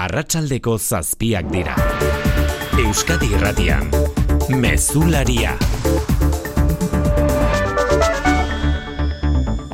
arratsaldeko zazpiak dira. Euskadi irratian, mezularia.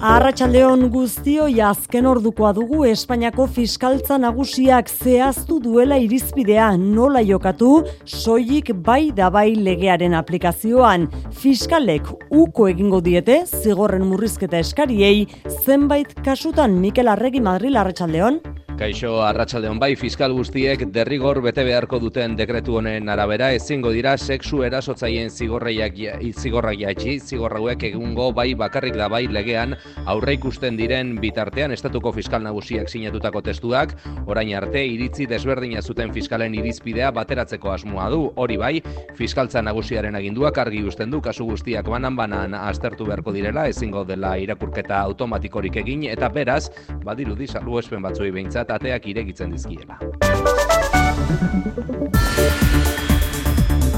Arratxaldeon guztio azken ordukoa dugu Espainiako fiskaltza nagusiak zehaztu duela irizpidea nola jokatu soilik bai da bai legearen aplikazioan. Fiskalek uko egingo diete zigorren murrizketa eskariei zenbait kasutan Mikel Arregi Madril Arratxaldeon. Kaixo arratsaldeon bai fiskal guztiek derrigor bete beharko duten dekretu honen arabera ezingo dira sexu erasotzaien zigorraiak zigorrak jaitsi zigorrauek egungo bai bakarrik da bai legean aurre ikusten diren bitartean estatuko fiskal nagusiak sinatutako testuak orain arte iritzi desberdina zuten fiskalen irizpidea bateratzeko asmoa du. Hori bai fiskaltza nagusiaren aginduak argi uzten du kasu guztiak banan banan aztertu beharko direla ezingo dela irakurketa automatikorik egin eta beraz badirudi salbuespen batzuei behintzat ateak iregitzen dizkiela.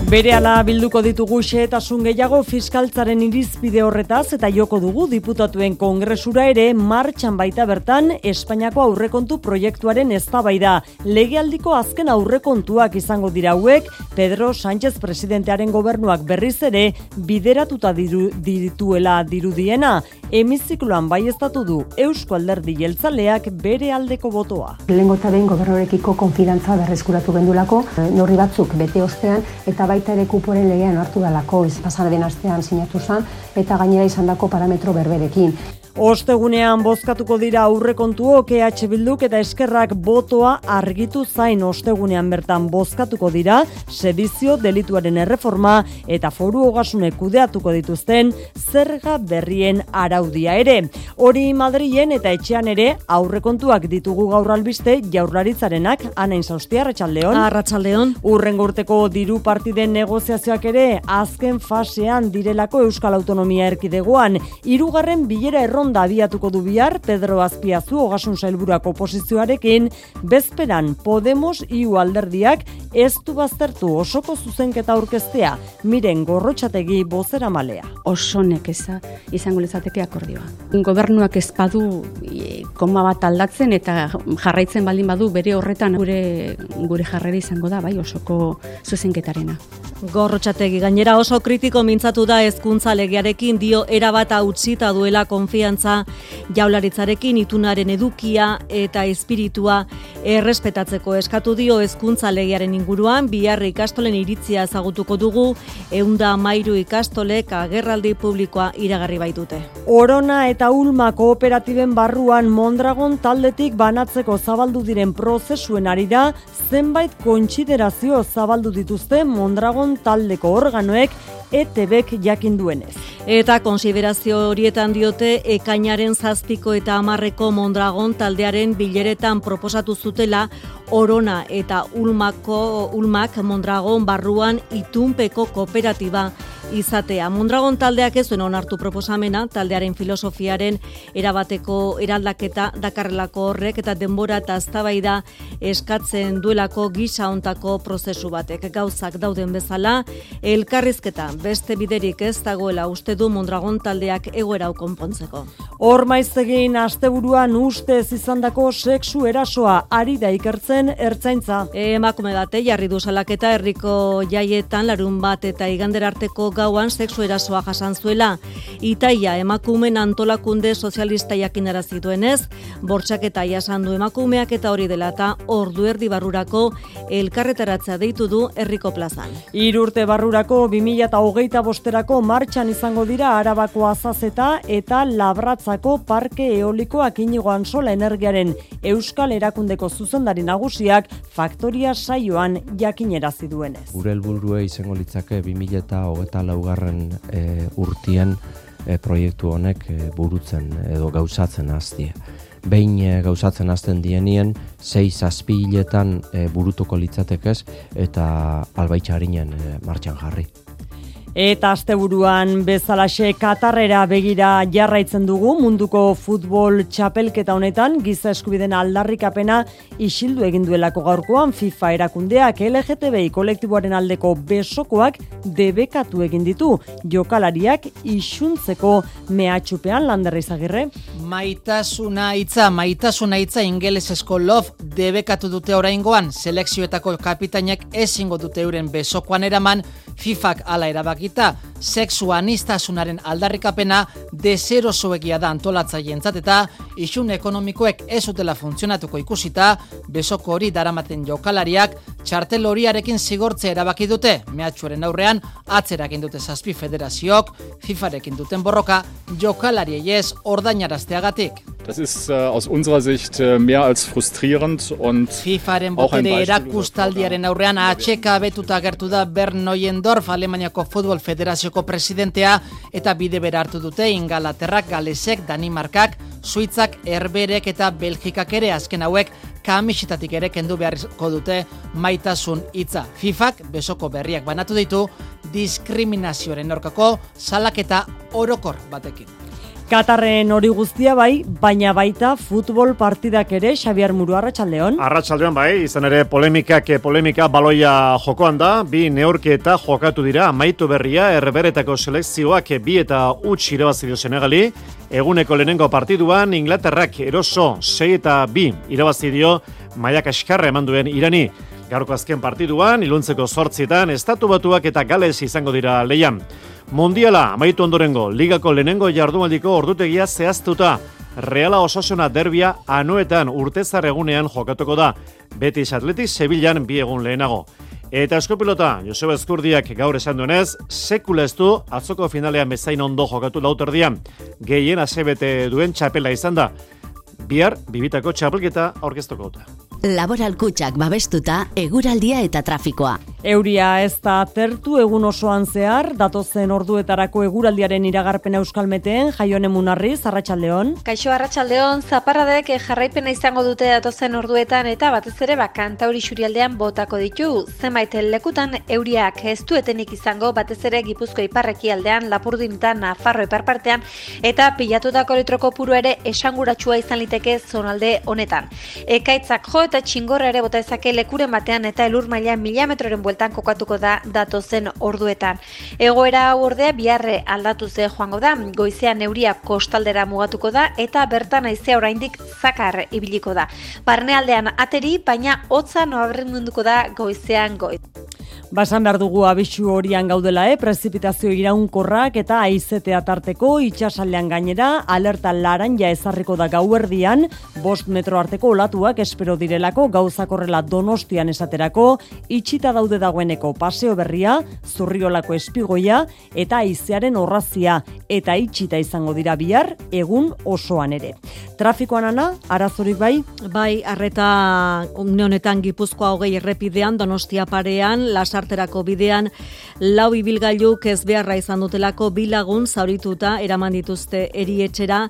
Bere ala bilduko ditugu xeetasun gehiago fiskaltzaren irizpide horretaz eta joko dugu diputatuen kongresura ere martxan baita bertan Espainiako aurrekontu proiektuaren eztabaida. Legealdiko azken aurrekontuak izango dira hauek Pedro Sánchez presidentearen gobernuak berriz ere bideratuta diru, dituela dirudiena. Hemizikloan bai estatu du Eusko Alderdi Jeltzaleak bere aldeko botoa. Lehengo eta behin gobernorekiko konfidantza berreskuratu gendulako, norri batzuk bete ostean eta bai baita ere kuporen legean hartu dalako, ez pasara den astean sinatu zen, eta gainera izandako parametro berberekin. Ostegunean bozkatuko dira aurrekontuok EH Bilduk eta eskerrak botoa argitu zain ostegunean bertan bozkatuko dira sedizio delituaren erreforma eta foru hogasune kudeatuko dituzten zerga berrien araudia ere. Hori Madrilen eta etxean ere aurrekontuak ditugu gaur albiste jaurlaritzarenak anain zaustia Arratxaldeon. Arratxaldeon. Urren gurteko diru partiden negoziazioak ere azken fasean direlako Euskal Autonomia erkidegoan. Irugarren bilera erron da abiatuko du bihar Pedro Azpiazu ogasun sailburuak oposizioarekin bezperan Podemos iu alderdiak ez du baztertu osoko zuzenketa aurkeztea miren gorrotxategi bozera malea. Oso nekeza izango lezateke akordioa. Gobernuak ez badu e, koma bat aldatzen eta jarraitzen baldin badu bere horretan gure gure jarrera izango da bai osoko zuzenketarena. Gorrotxategi gainera oso kritiko mintzatu da hezkuntza legearekin dio erabata utzita duela konfiantza jaularitzarekin itunaren edukia eta espiritua errespetatzeko eskatu dio hezkuntza legearen inguruan bihar ikastolen iritzia ezagutuko dugu eunda mairu ikastolek agerraldi publikoa iragarri baitute. Orona eta Ulma kooperatiben barruan Mondragon taldetik banatzeko zabaldu diren prozesuen ari da zenbait kontsiderazio zabaldu dituzte Mondragon taldeko organoek ETBek jakin duenez. Eta konsiderazio horietan diote ekainaren zazpiko eta amarreko Mondragon taldearen bileretan proposatu zutela Orona eta Ulmako Ulmak Mondragon barruan itunpeko kooperatiba izatea. Mondragon taldeak ez zuen onartu proposamena, taldearen filosofiaren erabateko eraldaketa dakarrelako horrek eta denbora eta aztabaida eskatzen duelako gisa ontako prozesu batek. Gauzak dauden bezala, elkarrizketa beste biderik ez dagoela uste du Mondragon taldeak egoera konpontzeko. Hor maiztegin asteburuan ustez izandako sexu erasoa ari da ikertzen ertzaintza. Emakume bate jarri du salaketa herriko jaietan larun bat eta igander arteko gauan sexu erasoa jasan zuela. Itaia emakumen antolakunde sozialista jakinara zituenez, bortxaketa jasan du emakumeak eta hori dela eta ordu erdi barrurako elkarretaratza deitu du herriko plazan. Irurte barrurako 2008 bosterako martxan izango dira arabako azazeta eta labratzako parke eolikoak inigoan sola energiaren euskal erakundeko zuzendari nagusiak faktoria saioan jakinerazi duenez. Gure helburua izango litzake 2008 laugarren e, urtien e, proiektu honek e, burutzen edo gauzatzen hastie. Behin e, gauzatzen hasten dienien, sei zazpi hiletan e, burutuko litzatekez eta albaitxarinen e, martxan jarri. Eta asteburuan bezalaxe Katarrera begira jarraitzen dugu munduko futbol txapelketa honetan giza eskubiden aldarrikapena isildu egin duelako gaurkoan FIFA erakundeak LGTBI kolektiboaren aldeko besokoak debekatu egin ditu jokalariak isuntzeko mehatxupean landerra izagirre. Maitasuna hitza, maitasuna hitza ingelesesko love debekatu dute oraingoan selekzioetako kapitainek ezingo dute euren besokoan eraman FIFAk ala erabakita, sexu anistasunaren aldarrikapena deserosoegia da antolatzaientzat eta isun ekonomikoek ez utela funtzionatuko ikusita, besoko hori daramaten jokalariak txartel horiarekin zigortzea erabaki dute, mehatxuaren aurrean atzerakin dute zazpi federazioak, FIFArekin duten borroka jokalariei ez ordainarazteagatik. Das ist äh, aus unserer Sicht äh, mehr als frustrierend und FIFAren botere erakustaldiaren aurrean atxeka betuta gertu da Bernoyendorf Alemaniako Futbol Federazioko presidentea eta bide bera hartu dute Ingalaterrak, Galesek, Danimarkak, Suitzak, Herberek eta Belgikak ere azken hauek kamisetatik ere kendu beharko dute maitasun hitza. FIFAk besoko berriak banatu ditu diskriminazioaren aurkako salaketa orokor batekin. Katarren hori guztia bai, baina baita futbol partidak ere Xabiar Muru Arratsaldeon. Arratsaldeon bai, izan ere polemikak polemika baloia jokoan da, bi neurke eta jokatu dira amaitu berria erberetako selekzioak bi eta utz irabazi dio Senegali. Eguneko lehenengo partiduan Inglaterrak eroso 6 eta 2 irabazi dio Maiak Eskarra eman duen Irani. Gaurko azken partiduan, iluntzeko sortzietan, estatu batuak eta gales izango dira leian. Mundiala, amaitu ondorengo, ligako lehenengo jardumaldiko ordutegia zehaztuta. Reala Osasuna derbia anuetan urtezar egunean jokatuko da. Betis Atletis Sevillan bi egun lehenago. Eta eskopilota, Joseba Eskurdiak gaur esan duenez, sekula ez du atzoko finalean bezain ondo jokatu lauterdian. Gehien asebete duen txapela izan da. Bihar, bibitako txapelketa aurkeztoko da. Laboral kutsak babestuta, eguraldia eta trafikoa. Euria ez da tertu egun osoan zehar, datozen orduetarako eguraldiaren iragarpen euskalmeteen, jaione munarri, zarratxaldeon. Kaixo arratsaldeon zaparradek jarraipena izango dute datozen orduetan eta batez ere bakanta hori xurialdean botako ditu. Zenbait lekutan euriak ez duetenik izango batez ere gipuzko iparreki aldean, lapurdin eta nafarro iparpartean, eta pilatutako litroko puru ere esanguratsua izan liteke zonalde honetan. Ekaitzak jo eta txingorra ere bota ezake lekuren batean eta elur maila metroren bueltan kokatuko da datozen orduetan. Egoera hau ordea biharre aldatu ze joango da, goizean euria kostaldera mugatuko da eta bertan aizea oraindik zakar ibiliko da. Barnealdean ateri, baina hotza noabren munduko da goizean goiz. Basan behar dugu abisu horian gaudela, eh? prezipitazio iraunkorrak eta aizetea tarteko itxasaldean gainera, alerta laranja ezarriko da gauerdian, bost metro arteko olatuak espero direlako gauzakorrela donostian esaterako, itxita daude dagoeneko paseo berria, zurriolako espigoia eta aizearen horrazia eta itxita izango dira bihar egun osoan ere. Trafikoan ana, arazorik bai? Bai, arreta honetan gipuzkoa hogei errepidean, donostia parean, lasa sarterako bidean lau ibilgailuk ez beharra izan dutelako bilagun zaurituta eraman dituzte erietxera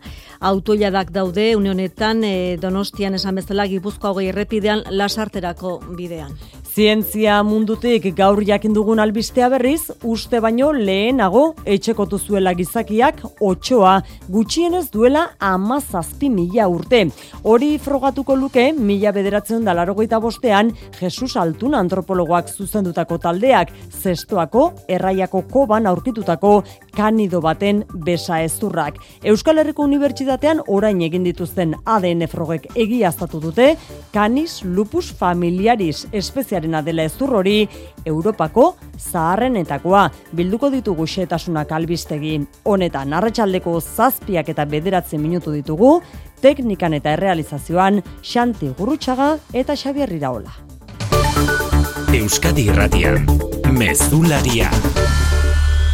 autoiadak daude unionetan e, donostian esan bezala gipuzkoa hogei errepidean lasarterako bidean. Zientzia mundutik gaur jakin dugun albistea berriz, uste baino lehenago etxekotu zuela gizakiak otxoa, gutxienez duela amazazpi mila urte. Hori frogatuko luke, mila bederatzen dalarogeita bostean, Jesus Altun antropologoak zuzendutako taldeak, zestoako, erraiako koban aurkitutako kanido baten besa ezurrak. Euskal Herriko Unibertsitatean orain egin dituzten ADN frogek egiaztatu dute, kanis lupus familiaris espeziaren zaharrena dela ezur hori Europako zaharrenetakoa bilduko ditugu xetasunak albistegi. Honetan, arratsaldeko zazpiak eta bederatzen minutu ditugu, teknikan eta errealizazioan Xanti Gurutxaga eta Xabier Iraola. Euskadi Irratian, Mezularia.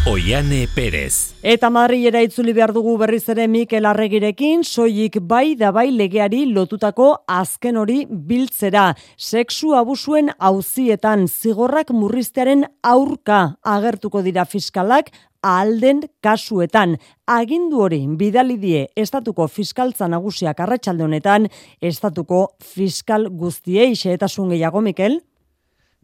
Oiane Perez. Eta Madrilera itzuli behar dugu berriz ere Mikel Arregirekin, soilik bai da bai legeari lotutako azken hori biltzera. Sexu abusuen hauzietan zigorrak murriztearen aurka agertuko dira fiskalak, alden kasuetan. Agindu hori bidali die estatuko fiskaltza nagusiak arratsalde honetan estatuko fiskal guztiei xehetasun gehiago Mikel.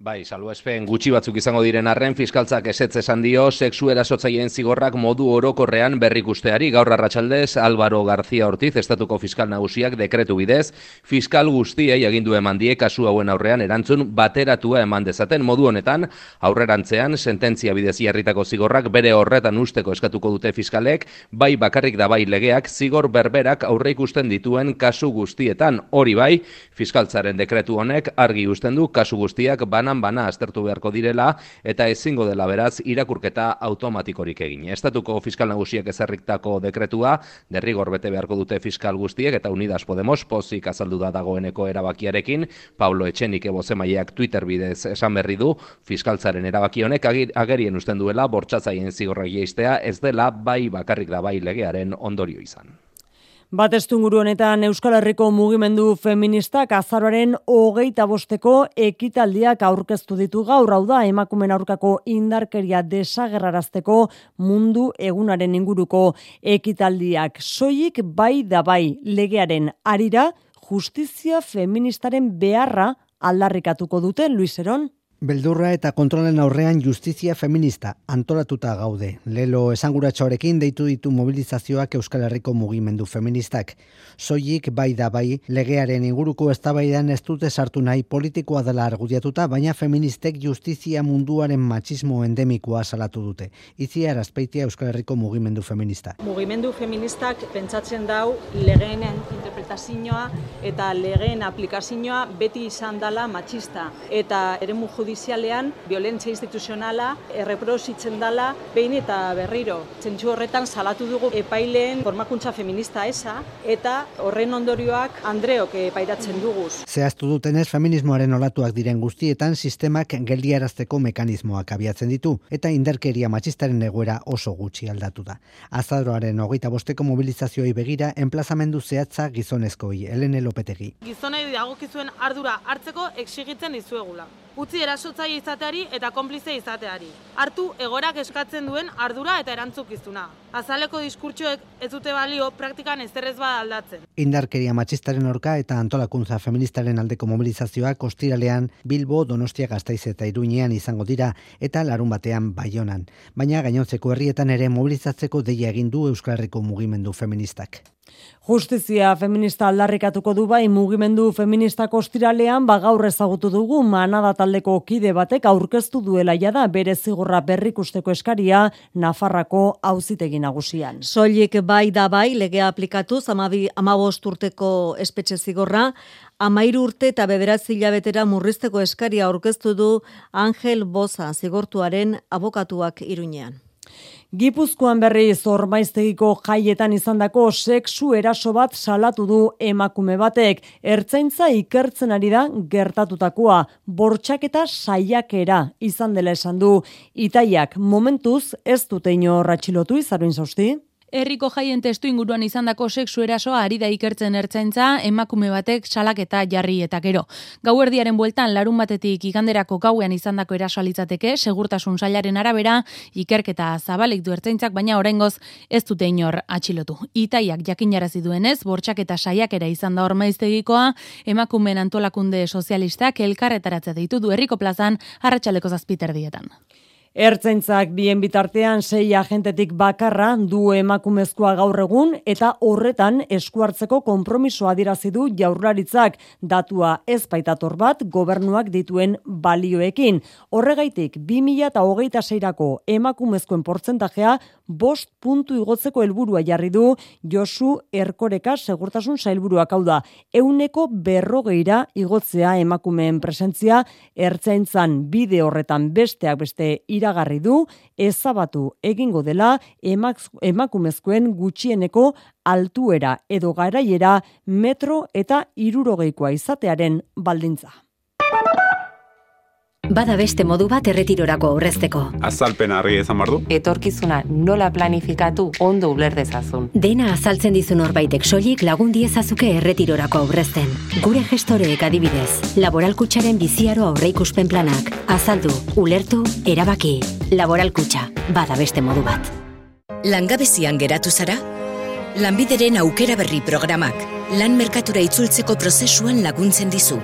Bai, salbuespen gutxi batzuk izango diren arren, fiskaltzak esetz esan dio, sexu erasotzaileen zigorrak modu orokorrean berrikusteari. Gaur arratsaldez Álvaro García Ortiz, estatuko fiskal nagusiak dekretu bidez, fiskal guztiei agindu eman die kasu hauen aurrean erantzun bateratua eman dezaten modu honetan, aurrerantzean, sententzia bidez jarritako zigorrak bere horretan usteko eskatuko dute fiskalek, bai bakarrik da bai legeak zigor berberak aurre ikusten dituen kasu guztietan. Hori bai, fiskaltzaren dekretu honek argi usten du kasu guztiak bana bana aztertu beharko direla eta ezingo dela beraz irakurketa automatikorik egin. Estatuko fiskal nagusiek ezerriktako dekretua derrigor bete beharko dute fiskal guztiek eta Unidas Podemos pozik azaldu da dagoeneko erabakiarekin Pablo Etxenik ebozemaiak Twitter bidez esan berri du fiskaltzaren erabaki honek agerien usten duela bortsatzaien zigorra geistea ez dela bai bakarrik da bai legearen ondorio izan. Bat estunguru honetan Euskal Herriko mugimendu feministak azaroaren hogeita bosteko ekitaldiak aurkeztu ditu gaur hau da emakumen aurkako indarkeria desagerrarazteko mundu egunaren inguruko ekitaldiak. Soilik bai da bai legearen arira justizia feministaren beharra aldarrikatuko dute Luiseron. Beldurra eta kontrolen aurrean justizia feminista antolatuta gaude. Lelo esanguratxoarekin deitu ditu mobilizazioak Euskal Herriko mugimendu feministak. Soilik bai da bai legearen inguruko eztabaidan ez dute sartu nahi politikoa dela argudiatuta, baina feministek justizia munduaren machismo endemikoa salatu dute. Izia erazpeitia Euskal Herriko mugimendu feminista. Mugimendu feministak pentsatzen dau legeen interpretazioa eta legeen aplikazioa beti izan dela machista. Eta ere judizialean violentzia instituzionala erreprositzen dela behin eta berriro. Zentsu horretan salatu dugu epaileen formakuntza feminista esa eta horren ondorioak Andreok epairatzen duguz. Zehaztu dutenez feminismoaren olatuak diren guztietan sistemak geldiarazteko mekanismoak abiatzen ditu eta inderkeria matxistaren egoera oso gutxi aldatu da. Azaroaren hogeita bosteko mobilizazioi begira enplazamendu zehatza gizonezkoi, Elene Lopetegi. Gizonei dagokizuen ardura hartzeko exigitzen dizuegula utzi erasotzaile izateari eta konplize izateari. Hartu egorak eskatzen duen ardura eta erantzukizuna. Azaleko diskurtsoek ez dute balio praktikan ez ba aldatzen. Indarkeria matxistaren orka eta antolakuntza feministaren aldeko mobilizazioa kostiralean Bilbo, Donostia, Gastaiz eta Iruñean izango dira eta larun batean Baionan. Baina gainontzeko herrietan ere mobilizatzeko deia egin du Euskal Herriko mugimendu feministak. Justizia feminista aldarrikatuko du bai mugimendu feminista kostiralean ba gaur ezagutu dugu manada taldeko kide batek aurkeztu duela jada bere zigorra berrikusteko eskaria Nafarrako auzitegi nagusian. Soilik bai da bai legea aplikatu 15 urteko espetxe zigorra Amairu urte eta bederatzi hilabetera murrizteko eskaria aurkeztu du Angel Boza zigortuaren abokatuak iruñean. Gipuzkoan berri zormaiztegiko jaietan izandako sexu eraso bat salatu du emakume batek. Ertzaintza ikertzen ari da gertatutakoa. Bortxaketa saiakera izan dela esan du. Itaiak momentuz ez dute ino ratxilotu izaruin zausti? Herriko jaien testu inguruan izandako sexu erasoa ari da ikertzen ertzaintza, emakume batek salak eta jarri eta gero. Gauerdiaren bueltan larun batetik iganderako gauean izandako erasoa litzateke, segurtasun sailaren arabera, ikerketa zabalik du ertzaintzak, baina oraingoz ez dute inor atxilotu. Itaiak jakinarazi duenez, bortxak eta saiakera izan da ormaiztegikoa, emakumeen antolakunde sozialistak elkarretaratze ditu du herriko plazan, arratsaleko zazpiter dietan. Ertzaintzak bien bitartean sei agentetik bakarra du emakumezkoa gaur egun eta horretan eskuartzeko konpromisoa dirazi du jaurlaritzak datua ez baitator bat gobernuak dituen balioekin. Horregaitik 2026rako emakumezkoen portzentajea bost puntu igotzeko helburua jarri du Josu Erkoreka segurtasun sailburuak hau da. Euneko berrogeira igotzea emakumeen presentzia ertzaintzan bide horretan besteak beste iragarri du ezabatu egingo dela emakumezkoen gutxieneko altuera edo garaiera metro eta irurogeikoa izatearen baldintza. Bada beste modu bat erretirorako aurrezteko. Azalpen harri ezan bardu. Etorkizuna nola planifikatu ondo uler dezazun. Dena azaltzen dizun horbaitek soilik lagun diezazuke erretirorako aurrezten. Gure gestoreek adibidez, laboralkutsaren biziaro aurreikuspen planak. Azaldu, ulertu, erabaki. Laboralkutxa, bada beste modu bat. Langabezian geratu zara? Lanbideren aukera berri programak. Lan merkatura itzultzeko prozesuan laguntzen dizu.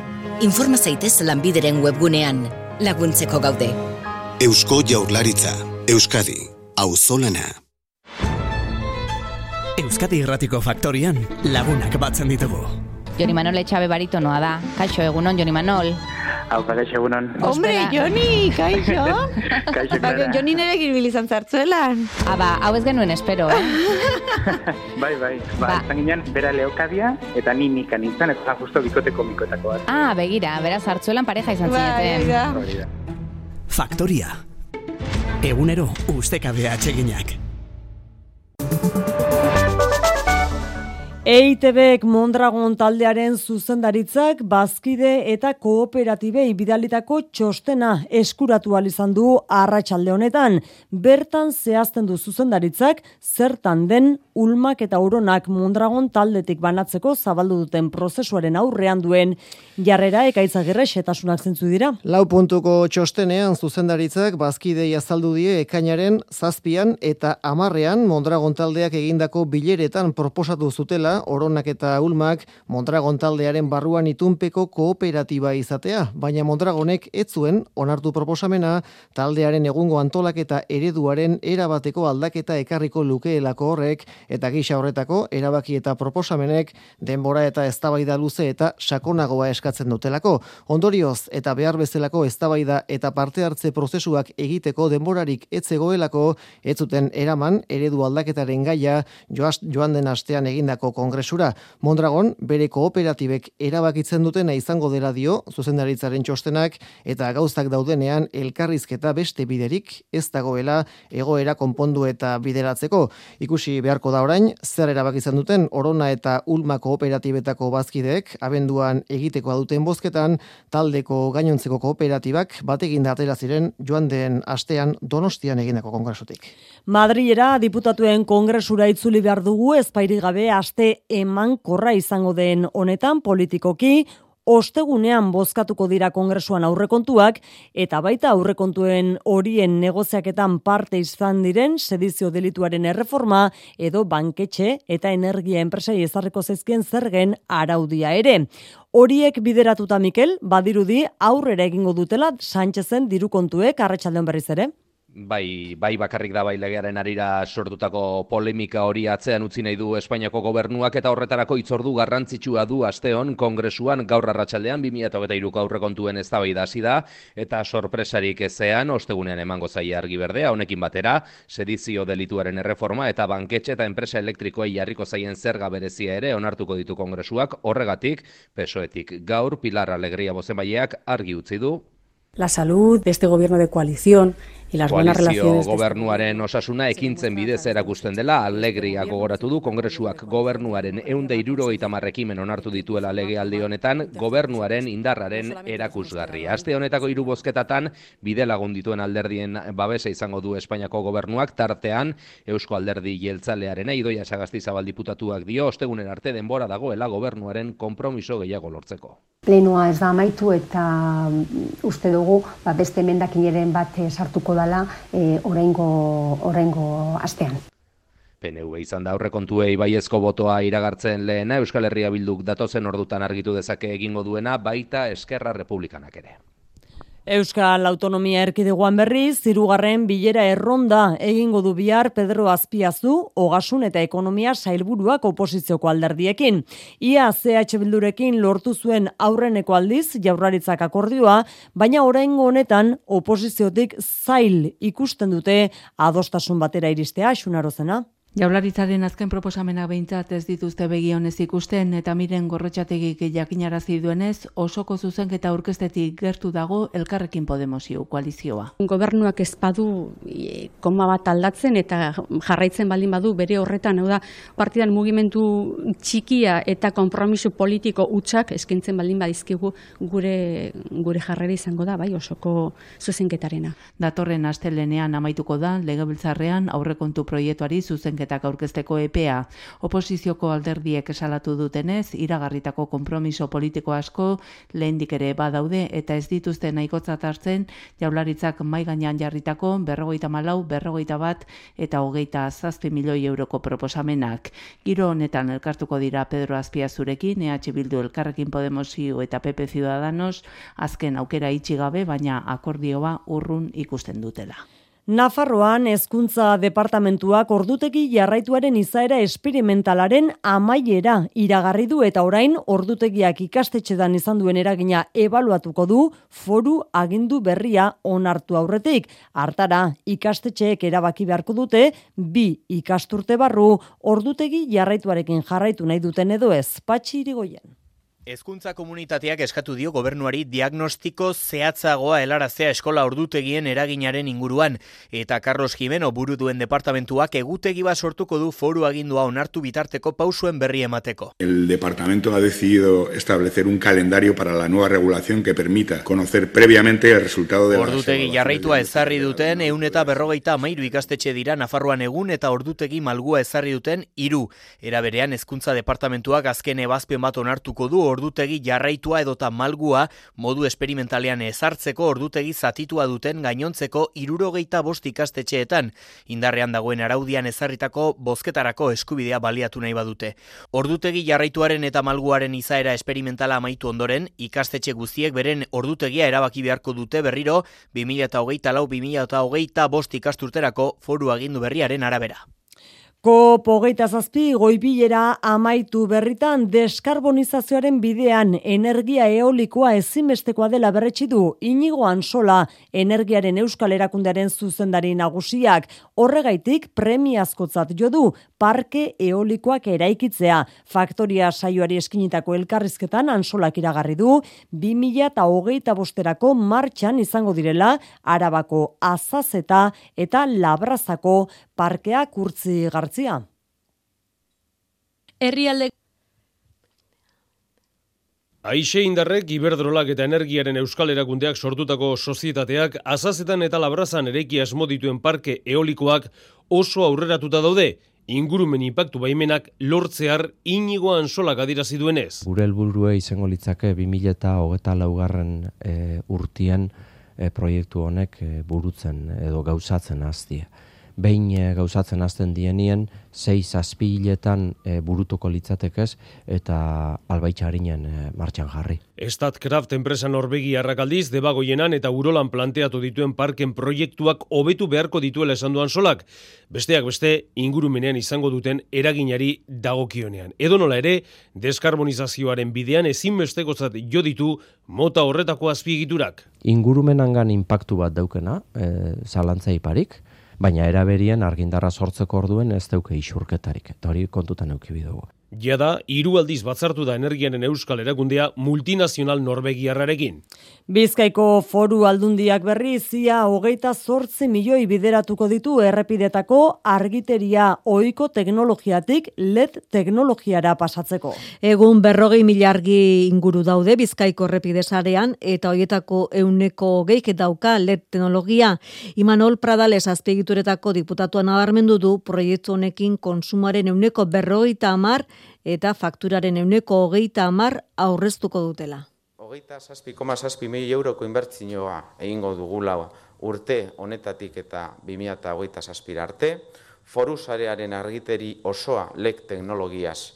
Informa zaitez lanbideren webgunean laguntzeko gaude. Eusko Jaurlaritza, Euskadi, Auzolana. Euskadi Irratiko Faktorian lagunak batzen ditugu. Joni Manol etxabe baritonoa da. Kaixo, egunon, Joni Manol. Hau, kaixo, egunon. Hombre, Joni, kaixo. kaixo, Clara. Joni nire girbil izan zartzuelan. Aba, hau ez genuen espero, eh? bai, bai. Ba, ba. izan ginen, bera leokadia eta ni nika nintzen, eta justo bikoteko mikotako bat. Ah, begira, bera zartzuelan pareja izan zineten. Bai, Faktoria. Egunero, ustekabea atxeginak. EITBek Mondragon taldearen zuzendaritzak bazkide eta kooperatibei bidalitako txostena eskuratu izan du arratsalde honetan. Bertan zehazten du zuzendaritzak zertan den ulmak eta uronak Mondragon taldetik banatzeko zabaldu duten prozesuaren aurrean duen jarrera ekaitzagirre setasunak zentzu dira. Lau puntuko txostenean zuzendaritzak bazkidei azaldu die ekainaren zazpian eta amarrean Mondragon taldeak egindako bileretan proposatu zutela oronak eta ulmak Mondragon taldearen barruan itunpeko kooperatiba izatea, baina Mondragonek ez zuen onartu proposamena taldearen egungo antolak eta ereduaren erabateko aldaketa ekarriko lukeelako horrek eta gisa horretako erabaki eta proposamenek denbora eta eztabaida luze eta sakonagoa eskatzen dutelako. Ondorioz eta behar bezalako eztabaida eta parte hartze prozesuak egiteko denborarik ez zegoelako ez zuten eraman eredu aldaketaren gaia joan den astean egindako kongresura. Mondragon, bere kooperatibek erabakitzen dutena izango dela dio, zuzendaritzaren txostenak, eta gauztak daudenean elkarrizketa beste biderik ez dagoela egoera konpondu eta bideratzeko. Ikusi beharko da orain, zer erabakitzen duten, orona eta ulma kooperatibetako bazkideek, abenduan egiteko aduten bozketan, taldeko gainontzeko kooperatibak batekin datera ziren joan den astean donostian egineko kongresutik. Madriera diputatuen kongresura itzuli behar dugu ezpairi gabe aste eman korra izango den honetan politikoki, ostegunean bozkatuko dira kongresuan aurrekontuak eta baita aurrekontuen horien negoziaketan parte izan diren sedizio delituaren erreforma edo banketxe eta energia enpresai ezarreko zaizkien zergen araudia ere. Horiek bideratuta Mikel, badirudi aurrera egingo dutela Sánchezen dirukontuek arratsaldean berriz ere bai, bai bakarrik da bai legearen arira sortutako polemika hori atzean utzi nahi du Espainiako gobernuak eta horretarako itzordu garrantzitsua du asteon kongresuan gaur arratsaldean 2023ko aurrekontuen eztabaida hasi da eta sorpresarik ezean ostegunean emango zaia argi berdea honekin batera sedizio delituaren erreforma eta banketxe eta enpresa elektrikoei jarriko zaien zerga berezia ere onartuko ditu kongresuak. Horregatik pesoetik gaur Pilar Alegria bozenbaileak argi utzi du. La salud de este gobierno de coalición y las buenas relaciones gobernuaren osasuna ekintzen bidez erakusten dela alegria gogoratu du kongresuak gobernuaren 170 marrekimen onartu dituela legealdi honetan gobernuaren indarraren erakusgarri. Aste honetako hiru bozketatan bide lagun dituen alderdien babesa izango du Espainiako gobernuak tartean Eusko Alderdi Jeltzalearen Idoia Sagasti Zabal diputatuak dio ostegunen arte denbora dagoela gobernuaren konpromiso gehiago lortzeko. Plenoa ez da amaitu eta mm, uste dugu ba, beste emendakineren bat eh, sartuko dala e, oraingo oraingo astean. PNV izan da aurrekontuei baiezko botoa iragartzen lehena Euskal Herria Bilduk datozen ordutan argitu dezake egingo duena baita Eskerra Republikanak ere. Euskal Autonomia Erkidegoan berri, zirugarren bilera erronda egingo du bihar Pedro Azpiazu, Ogasun eta Ekonomia Sailburuak oposizioko alderdiekin. Ia CH Bildurekin lortu zuen aurreneko aldiz jaurlaritzak akordioa, baina oraingo honetan oposiziotik zail ikusten dute adostasun batera iristea, xunarozena. Jaularitzaren azken proposamena behintzat ez dituzte begionez ikusten eta miren gorrotxategik jakinarazi duenez osoko zuzenketa aurkestetik gertu dago elkarrekin Podemosio koalizioa. Gobernuak ez badu e, koma bat aldatzen eta jarraitzen baldin badu bere horretan, hau da, partidan mugimendu txikia eta konpromiso politiko utxak eskintzen baldin badizkigu gure, gure jarrera izango da, bai, osoko zuzenketarena. Datorren astelenean amaituko da, legebiltzarrean aurrekontu proiektuari zuzenketa zuzenketak aurkezteko epea. Oposizioko alderdiek esalatu dutenez, iragarritako konpromiso politiko asko lehendik ere badaude eta ez dituzte nahikotzat hartzen jaularitzak mai gainean jarritako berrogeita malau, berrogeita bat eta hogeita zazpi milioi euroko proposamenak. Giro honetan elkartuko dira Pedro Azpiazurekin, EH Bildu Elkarrekin Podemosio eta PP Ciudadanos, azken aukera itxi gabe, baina akordioa urrun ikusten dutela. Nafarroan hezkuntza departamentuak ordutegi jarraituaren izaera esperimentalaren amaiera iragarri du eta orain ordutegiak ikastetxedan izan duen eragina ebaluatuko du foru agindu berria onartu aurretik. Hartara ikastetxeek erabaki beharko dute bi ikasturte barru ordutegi jarraituarekin jarraitu nahi duten edo ez. Patxi irigoien. Hezkuntza komunitateak eskatu dio gobernuari diagnostiko zehatzagoa helaraztea eskola ordutegien eraginaren inguruan eta Carlos Jimeno buru duen departamentuak egutegi bat sortuko du foru agindua onartu bitarteko pausuen berri emateko. El departamento ha decidido establecer un calendario para la nueva regulación que permita conocer previamente el resultado de Ordutegi jarraitua ezarri duten eun eta berrogeita amairu ikastetxe dira Nafarroan egun eta ordutegi malgua ezarri duten hiru. Era berean hezkuntza departamentuak azken ebazpen bat onartuko du ordutegi jarraitua edota malgua modu esperimentalean ezartzeko ordutegi zatitua duten gainontzeko irurogeita bost ikastetxeetan, indarrean dagoen araudian ezarritako bozketarako eskubidea baliatu nahi badute. Ordutegi jarraituaren eta malguaren izaera esperimentala amaitu ondoren, ikastetxe guztiek beren ordutegia erabaki beharko dute berriro 2008 lau 2008 bost ikasturterako foru agindu berriaren arabera. COP hogeita zazpi goibilera amaitu berritan deskarbonizazioaren bidean energia eolikoa ezinbestekoa dela berretsi du inigo ansola energiaren euskal erakundearen zuzendari nagusiak. Horregaitik premiazkotzat jo du parke eolikoak eraikitzea. Faktoria saioari eskinitako elkarrizketan ansolak iragarri du 2000 eta hogeita bosterako martxan izango direla arabako azazeta eta labrazako parkeak urtzi gartzi gartzia. Herrialde Aixe indarrek iberdrolak eta energiaren euskal erakundeak sortutako sozietateak azazetan eta labrazan ereki asmo dituen parke eolikoak oso aurreratuta daude, ingurumen impactu baimenak lortzear inigoan solak adirazi duenez. Gure helburua izango litzake 2000 eta hogeta laugarren e, urtien e, proiektu honek e, burutzen edo gauzatzen aztia behin e, gauzatzen hasten dienien, sei zazpi hiletan e, burutuko litzatekez eta albaitxarinen e, martxan jarri. Statkraft enpresa Norbegi arrakaldiz, debagoienan eta urolan planteatu dituen parken proiektuak hobetu beharko dituela esan duan solak. Besteak beste, ingurumenean izango duten eraginari dagokionean. Edo nola ere, deskarbonizazioaren bidean ezinbesteko zat jo ditu mota horretako azpiegiturak. Ingurumenangan inpaktu bat daukena, e, zalantza iparik, baina eraberien argindarra sortzeko orduen ez dauke isurketarik, eta hori kontutan eukibi dugu. Jada, hiru aldiz batzartu da energiaren euskal erakundea multinazional norbegiarrarekin. Bizkaiko foru aldundiak berri zia hogeita zortzi milioi bideratuko ditu errepidetako argiteria oiko teknologiatik LED teknologiara pasatzeko. Egun berrogei milargi inguru daude Bizkaiko errepidesarean eta hoietako euneko geik dauka LED teknologia. Imanol Pradales azpegituretako diputatuan nabarmendu du proiektu honekin konsumaren euneko berrogeita amar eta fakturaren euneko hogeita amar aurreztuko dutela. Hogeita saspi, koma saspi mili euroko inbertzinoa egingo dugula urte honetatik eta 2000 hogeita saspira arte, foru zarearen argiteri osoa lek teknologiaz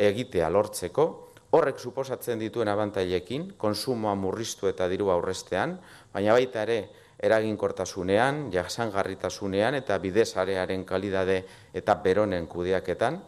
egitea lortzeko, horrek suposatzen dituen abantailekin, konsumoa murriztu eta diru aurrestean, baina baita ere eraginkortasunean, jasangarritasunean eta bidezarearen kalidade eta beronen kudeaketan,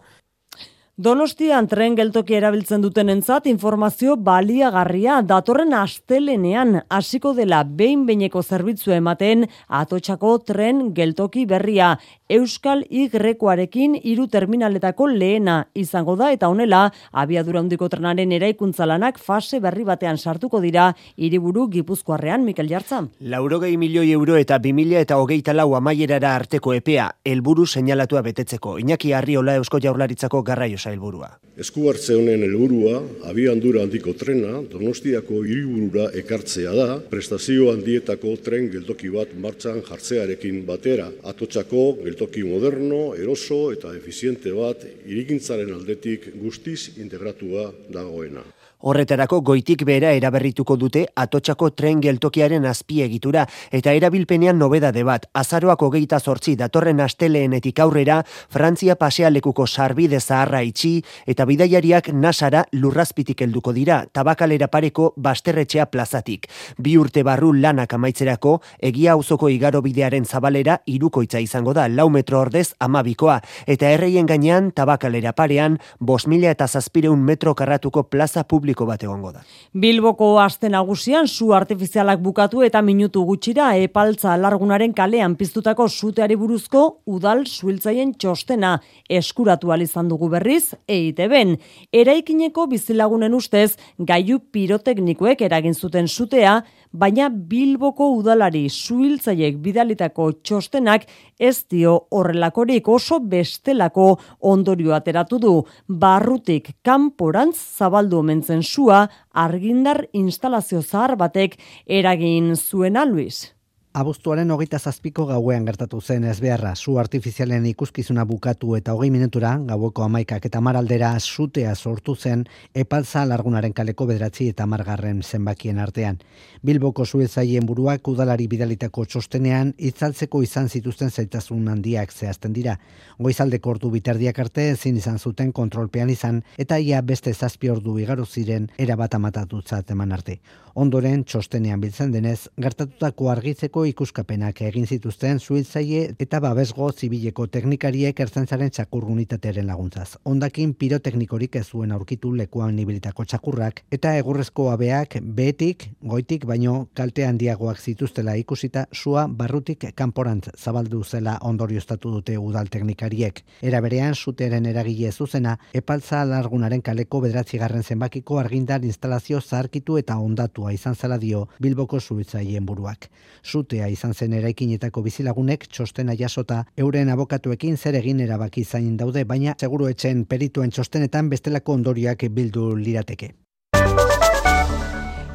Donostian tren geltoki erabiltzen duten entzat informazio baliagarria datorren astelenean hasiko dela behin beineko zerbitzu ematen atotxako tren geltoki berria Euskal Y-arekin hiru terminaletako lehena izango da eta honela abiadura handiko trenaren eraikuntza lanak fase berri batean sartuko dira hiriburu Gipuzkoarrean Mikel Jartza. Laurogei milioi euro eta 2000 eta hogeita lau amaierara arteko epea helburu seinalatua betetzeko. Iñaki Arriola Eusko Jaurlaritzako garraio helburua. Eskuartze honen helburua abiandura handiko trena Donostiako hiriburura ekartzea da, prestazio handietako tren geltoki bat martxan jartzearekin batera. Atotxako geltoki moderno, eroso eta efiziente bat irigintzaren aldetik guztiz integratua dagoena. Horretarako goitik bera eraberrituko dute atotxako tren geltokiaren azpiegitura eta erabilpenean nobedade bat. Azaroako geita sortzi datorren asteleenetik aurrera Frantzia pasealekuko sarbide zaharra itxi eta bidaiariak nasara lurrazpitik helduko dira tabakalera pareko basterretxea plazatik. Bi urte barru lanak amaitzerako egia auzoko igaro bidearen zabalera irukoitza izango da lau metro ordez amabikoa eta erreien gainean tabakalera parean bos mila eta zazpireun metro karratuko plaza publiko publiko bat egongo da. Bilboko aste nagusian su artifizialak bukatu eta minutu gutxira epaltza largunaren kalean piztutako suteari buruzko udal suiltzaien txostena eskuratu izan dugu berriz EITB-en. Eraikineko bizilagunen ustez gaiu piroteknikoek eragin zuten sutea, baina Bilboko udalari suhiltzaiek bidalitako txostenak ez dio horrelakorik oso bestelako ondorio ateratu du. Barrutik kanporantz zabaldu omentzen sua argindar instalazio zahar batek eragin zuena Luis. Abuztuaren hogeita zazpiko gauean gertatu zen ez beharra, zu artifizialen ikuskizuna bukatu eta hogei minutura, gaueko amaikak eta maraldera sutea sortu zen epalza largunaren kaleko bederatzi eta margarren zenbakien artean. Bilboko zuezaien buruak udalari bidalitako txostenean itzaltzeko izan zituzten zaitasun handiak zehazten dira. Goizaldeko ordu bitardiak arte ezin izan zuten kontrolpean izan eta ia beste zazpi ordu igaro ziren erabat amatatutzat eman arte. Ondoren txostenean biltzen denez, gertatutako argitzeko ikuskapenak egin zituzten zuhiltzaile eta babesgo zibileko teknikariek ertzentzaren txakur unitatearen laguntzaz. Ondakin piroteknikorik ez zuen aurkitu lekuan nibilitako txakurrak eta egurrezko abeak behetik, goitik baino kalte handiagoak zituztela ikusita sua barrutik kanporant zabaldu zela ondorioztatu dute udal teknikariek. Era berean sutearen eragile zuzena epaltza largunaren kaleko bederatzi garren zenbakiko argindar instalazio zaharkitu eta ondatua izan zela dio Bilboko zuhitzaileen buruak. Sute urtea izan zen eraikinetako bizilagunek txostena jasota euren abokatuekin zer egin erabaki zain daude, baina seguru etxen perituen txostenetan bestelako ondoriak bildu lirateke.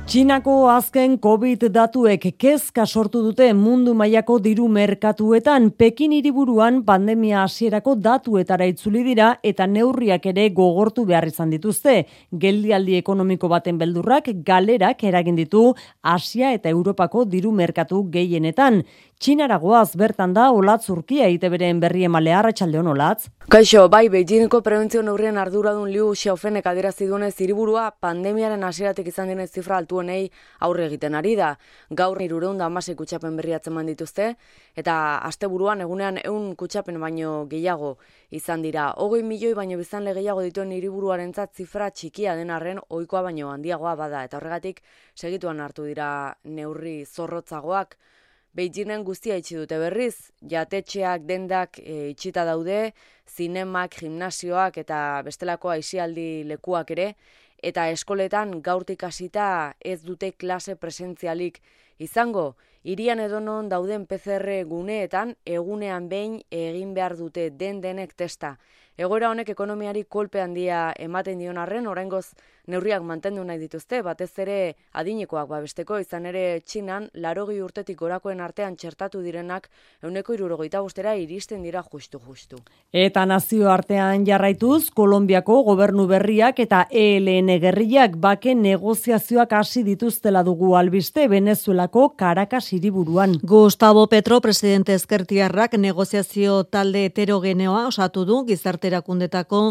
Txinako azken COVID datuek kezka sortu dute mundu mailako diru merkatuetan Pekin hiriburuan pandemia hasierako datuetara itzuli dira eta neurriak ere gogortu behar izan dituzte. Geldialdi ekonomiko baten beldurrak galerak eragin ditu Asia eta Europako diru merkatu gehienetan. Txinaragoaz bertan da Olatz Urkia ite beren berri emale arratsaldeon Olatz. Kaixo, bai, Beijingeko prebentzio neurrien arduradun Liu Xiaofenek adierazi duenez hiriburua pandemiaren hasieratik izan denez zifra altuenei aurre egiten ari da. Gaur 316 kutxapen berri atzeman dituzte eta asteburuan egunean ehun kutxapen baino gehiago izan dira. 20 milioi baino bizanle gehiago dituen hiriburuarentzat zifra txikia den arren ohikoa baino handiagoa bada eta horregatik segituan hartu dira neurri zorrotzagoak. Beijingen guztia itxi dute berriz, jatetxeak dendak e, itxita daude, zinemak, gimnasioak eta bestelako aisialdi lekuak ere, eta eskoletan gaurtik hasita ez dute klase presentzialik izango, irian edonon dauden PCR guneetan egunean behin egin behar dute den denek testa. Egoera honek ekonomiari kolpe handia ematen dion arren, oraingoz neurriak mantendu nahi dituzte, batez ere adinekoak babesteko, izan ere txinan, larogi urtetik gorakoen artean txertatu direnak, euneko irurogeita bostera iristen dira justu-justu. Eta nazio artean jarraituz, Kolombiako gobernu berriak eta ELN gerriak bake negoziazioak hasi dituztela dugu albiste Venezuelako Caracas hiriburuan. Gustavo Petro, presidente ezkertiarrak negoziazio talde heterogeneoa osatu du gizarte erakundetako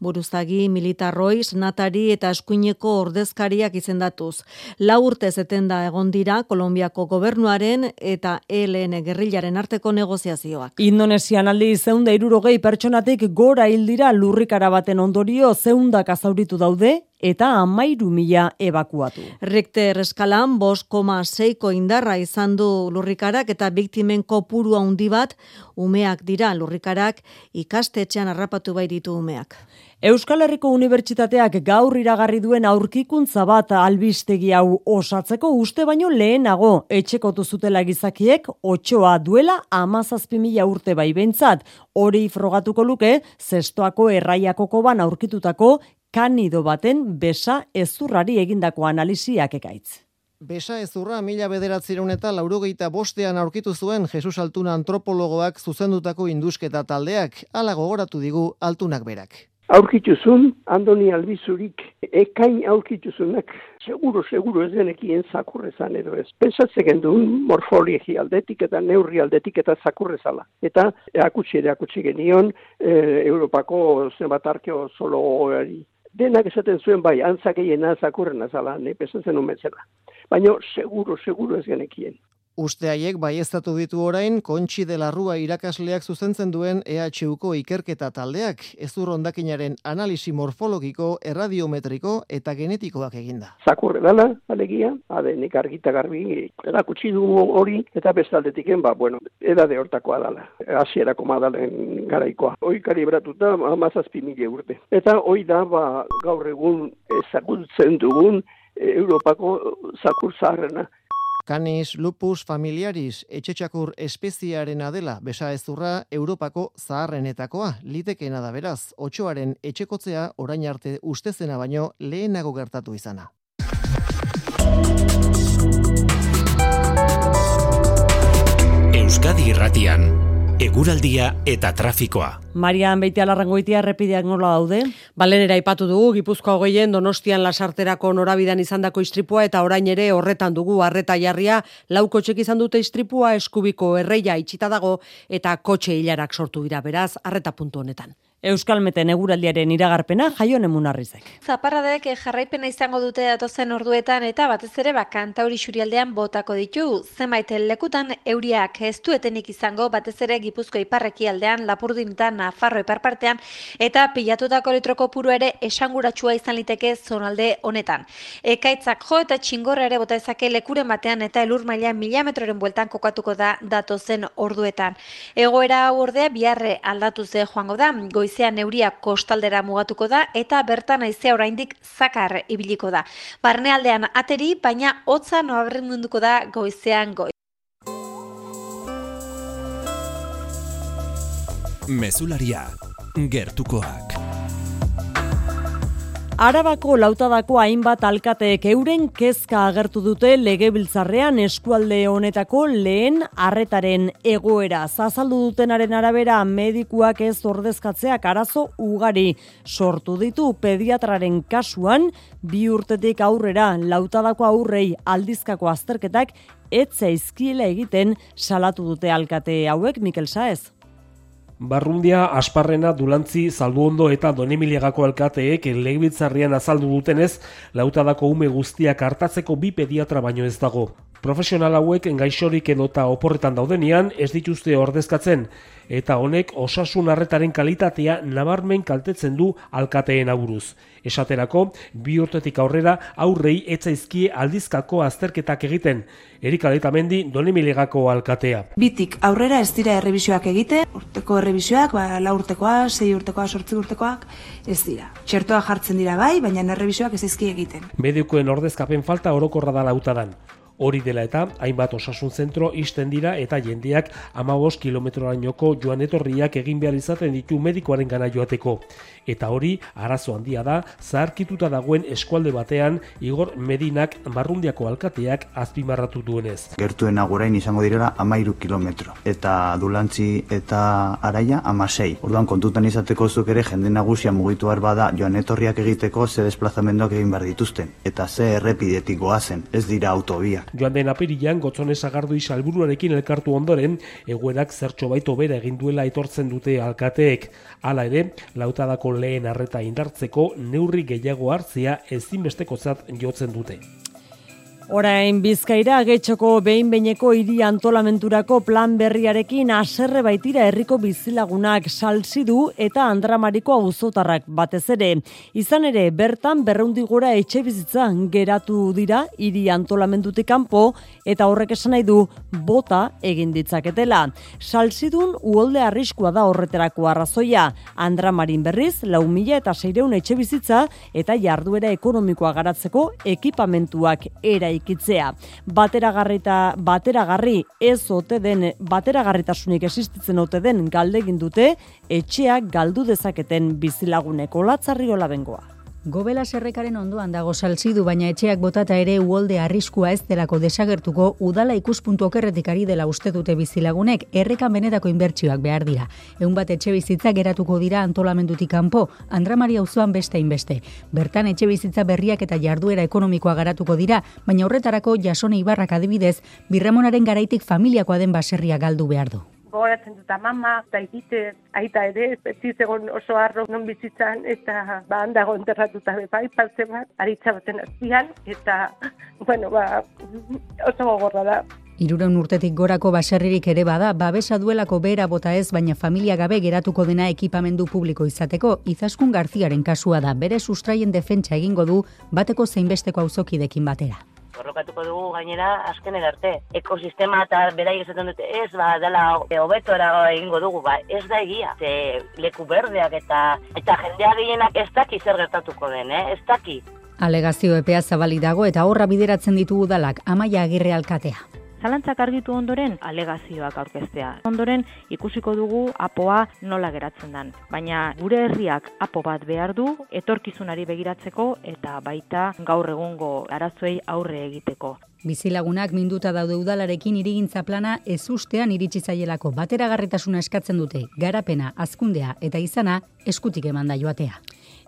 buruzagi militarroi, natari eta eskuineko ordezkariak izendatuz. La urte zetenda egon dira Kolombiako gobernuaren eta ELN gerrilaren arteko negoziazioak. Indonesian aldi zeunda irurogei pertsonatik gora hildira lurrikara baten ondorio zeundak azauritu daude eta amairu mila evakuatu. Richter eskalan bos koma seiko indarra izan du lurrikarak eta biktimen kopuru handi bat umeak dira lurrikarak ikastetxean harrapatu bai ditu umeak. Euskal Herriko Unibertsitateak gaur iragarri duen aurkikuntza bat albistegi hau osatzeko uste baino lehenago etxekotu zutela gizakiek otxoa duela amazazpi mila urte bai bentzat. Hori frogatuko luke, zestoako erraiako koban aurkitutako kanido baten besa ezurrari egindako analiziak ekaitz. Besa ezurra mila bederatzireun eta laurogeita bostean aurkitu zuen Jesus Altuna antropologoak zuzendutako indusketa taldeak, ala gogoratu digu Altunak berak. Aurkituzun, Andoni Albizurik, ekain aurkituzunak, seguro, seguro ez genekien zakurrezan edo ez. Pensatzen duen morfologi aldetik eta neurri aldetik eta zakurrezala. Eta akutsi ere genion, e, Europako zenbat arkeo zolo Denak esaten zuen bai, antzak egin zakurren azala, ne pesatzen umetzela. Baina seguro, seguro ez genekien. Uste haiek baiestatu ditu orain, kontxi de la irakasleak zuzentzen duen EHUko ikerketa taldeak, ezur ondakinaren analisi morfologiko, erradiometriko eta genetikoak eginda. Zakurre dala, alegia, adenik argita garbi, erakutsi du hori, eta bestaldetik ba, bueno, edade hortakoa dala, asierako madalen garaikoa. Hoi kalibratuta, amazazpi mila urte. Eta hoi da, ba, gaur egun ezagutzen dugun, Europako zakur zaharrena. Canis lupus familiaris etxetxakur espeziaren adela besa ezurra Europako zaharrenetakoa litekena da beraz, otxoaren etxekotzea orain arte ustezena baino lehenago gertatu izana. Euskadi Irratian eguraldia eta trafikoa. Marian beite alarrangoitia errepideak nola daude? Balenera ipatu dugu, Gipuzkoa hogeien donostian lasarterako norabidan izandako istripua eta orain ere horretan dugu arreta jarria lauko txek izan dute istripua eskubiko erreia itxita dago eta kotxe hilarak sortu dira beraz arreta puntu honetan. Euskalmeten eguraldiaren iragarpena jaion emunarrizek. Zaparradek jarraipena izango dute datozen orduetan eta batez ere bakanta hori xurialdean botako ditu. Zenbait lekutan euriak ez duetenik izango batez ere gipuzko iparreki aldean lapurdin eta nafarro iparpartean eta pilatutako litroko puru ere esanguratsua izan liteke zonalde honetan. Ekaitzak jo eta txingorra ere bota ezake lekuren batean eta elur maila mila metroren bueltan kokatuko da datozen orduetan. Egoera hau ordea biharre aldatu ze joango da, goiz goizean euria kostaldera mugatuko da eta bertan aizea oraindik zakar ibiliko da. Barnealdean ateri, baina hotza noaberren munduko da goizean goi. Mesularia, gertukoak. Arabako lautadako hainbat alkateek euren kezka agertu dute legebiltzarrean eskualde honetako lehen arretaren egoera. Zazaldu dutenaren arabera medikuak ez ordezkatzeak arazo ugari sortu ditu pediatraren kasuan bi urtetik aurrera lautadako aurrei aldizkako azterketak etzaizkiela egiten salatu dute alkate hauek Mikel Saez. Barrundia, Asparrena, Dulantzi, Zalduondo eta Donemiliagako alkateek legibiltzarrian azaldu dutenez, lautadako ume guztiak hartatzeko bi pediatra baino ez dago. Profesional hauek engaixorik edota oporretan daudenian ez dituzte ordezkatzen, eta honek osasun harretaren kalitatea nabarmen kaltetzen du alkateen aburuz. Esaterako, bi urtetik aurrera aurrei etzaizkie aldizkako azterketak egiten, Erika Leitamendi Donemilegako alkatea. Bitik aurrera ez dira errebisioak egite, urteko errebisioak, ba, la urtekoa, sei urtekoa, sortzi urtekoak, ez dira. Txertoa jartzen dira bai, baina errebisioak ez ezki egiten. Medikoen ordezkapen falta orokorra da lautadan. Hori dela eta, hainbat osasun zentro isten dira eta jendeak amabos kilometrorainoko joan etorriak egin behar izaten ditu medikoaren gana joateko. Eta hori, arazo handia da, zaharkituta dagoen eskualde batean, Igor Medinak barrundiako alkateak azpimarratu duenez. Gertuen agurain izango direla amairu kilometro. Eta dulantzi eta araia amasei. Orduan kontutan izateko zuk ere jende nagusia mugitu bada joan etorriak egiteko ze desplazamendoak egin behar dituzten. Eta ze errepidetik goazen, ez dira autobia. Joan den apirilan, gotzone zagardu isalburuarekin elkartu ondoren, eguerak zertxo baito bera egin duela etortzen dute alkateek. Hala ere, lautadako lehen arreta indartzeko neurri gehiago hartzea ezinbesteko zat jotzen dute. Orain bizkaira getxoko behin beineko hiri antolamenturako plan berriarekin aserre baitira herriko bizilagunak salzidu eta andramariko auzotarrak batez ere. Izan ere, bertan berreundi gora etxe bizitza geratu dira hiri antolamendutik kanpo eta horrek esan nahi du bota egin ditzaketela. Salzidun uolde arriskua da horreterako arrazoia. Andramarin berriz, lau mila eta seireun etxe bizitza eta jarduera ekonomikoa garatzeko ekipamentuak era eraikitzea. Bateragarrita bateragarri ez ote den bateragarritasunik existitzen ote den galdegin dute etxeak galdu dezaketen bizilaguneko latzarriola bengoa. Gobela serrekaren ondoan dago salzidu, baina etxeak botata ere uolde arriskua ez delako desagertuko udala ikuspuntu okerretik ari dela uste dute bizilagunek errekan benetako inbertsioak behar dira. Egun bat etxe bizitza geratuko dira antolamendutik kanpo, Andra Maria uzuan beste inbeste. Bertan etxe bizitza berriak eta jarduera ekonomikoa garatuko dira, baina horretarako jasone ibarrak adibidez, birramonaren garaitik familiakoa den baserria galdu behar du gogoratzen dut mama, eta ikite, aita ere, ez egon oso arro non bizitzan, eta ba, handago enterratuta bepai, parte bat, aritza baten azpian, eta, bueno, ba, oso gogorra da. Iruren urtetik gorako baserririk ere bada, babesa duelako bera bota ez, baina familia gabe geratuko dena ekipamendu publiko izateko, izaskun garziaren kasua da, bere sustraien defentsa egingo du, bateko zeinbesteko auzokidekin batera borrokatuko dugu gainera azken arte. Ekosistema eta berai esaten dute ez, ba, dela hobetora egingo dugu, ba, ez da egia. Ze leku berdeak eta eta jendea gehienak ez daki zer gertatuko den, eh? ez daki. Alegazio epea zabali dago eta horra bideratzen ditugu dalak amaia agirre alkatea zalantzak argitu ondoren alegazioak aurkeztea. Ondoren ikusiko dugu apoa nola geratzen dan. Baina gure herriak apo bat behar du etorkizunari begiratzeko eta baita gaur egungo arazoei aurre egiteko. Bizilagunak minduta daude udalarekin irigintza plana ez ustean iritsi zaielako bateragarritasuna eskatzen dute, garapena, azkundea eta izana eskutik emanda joatea.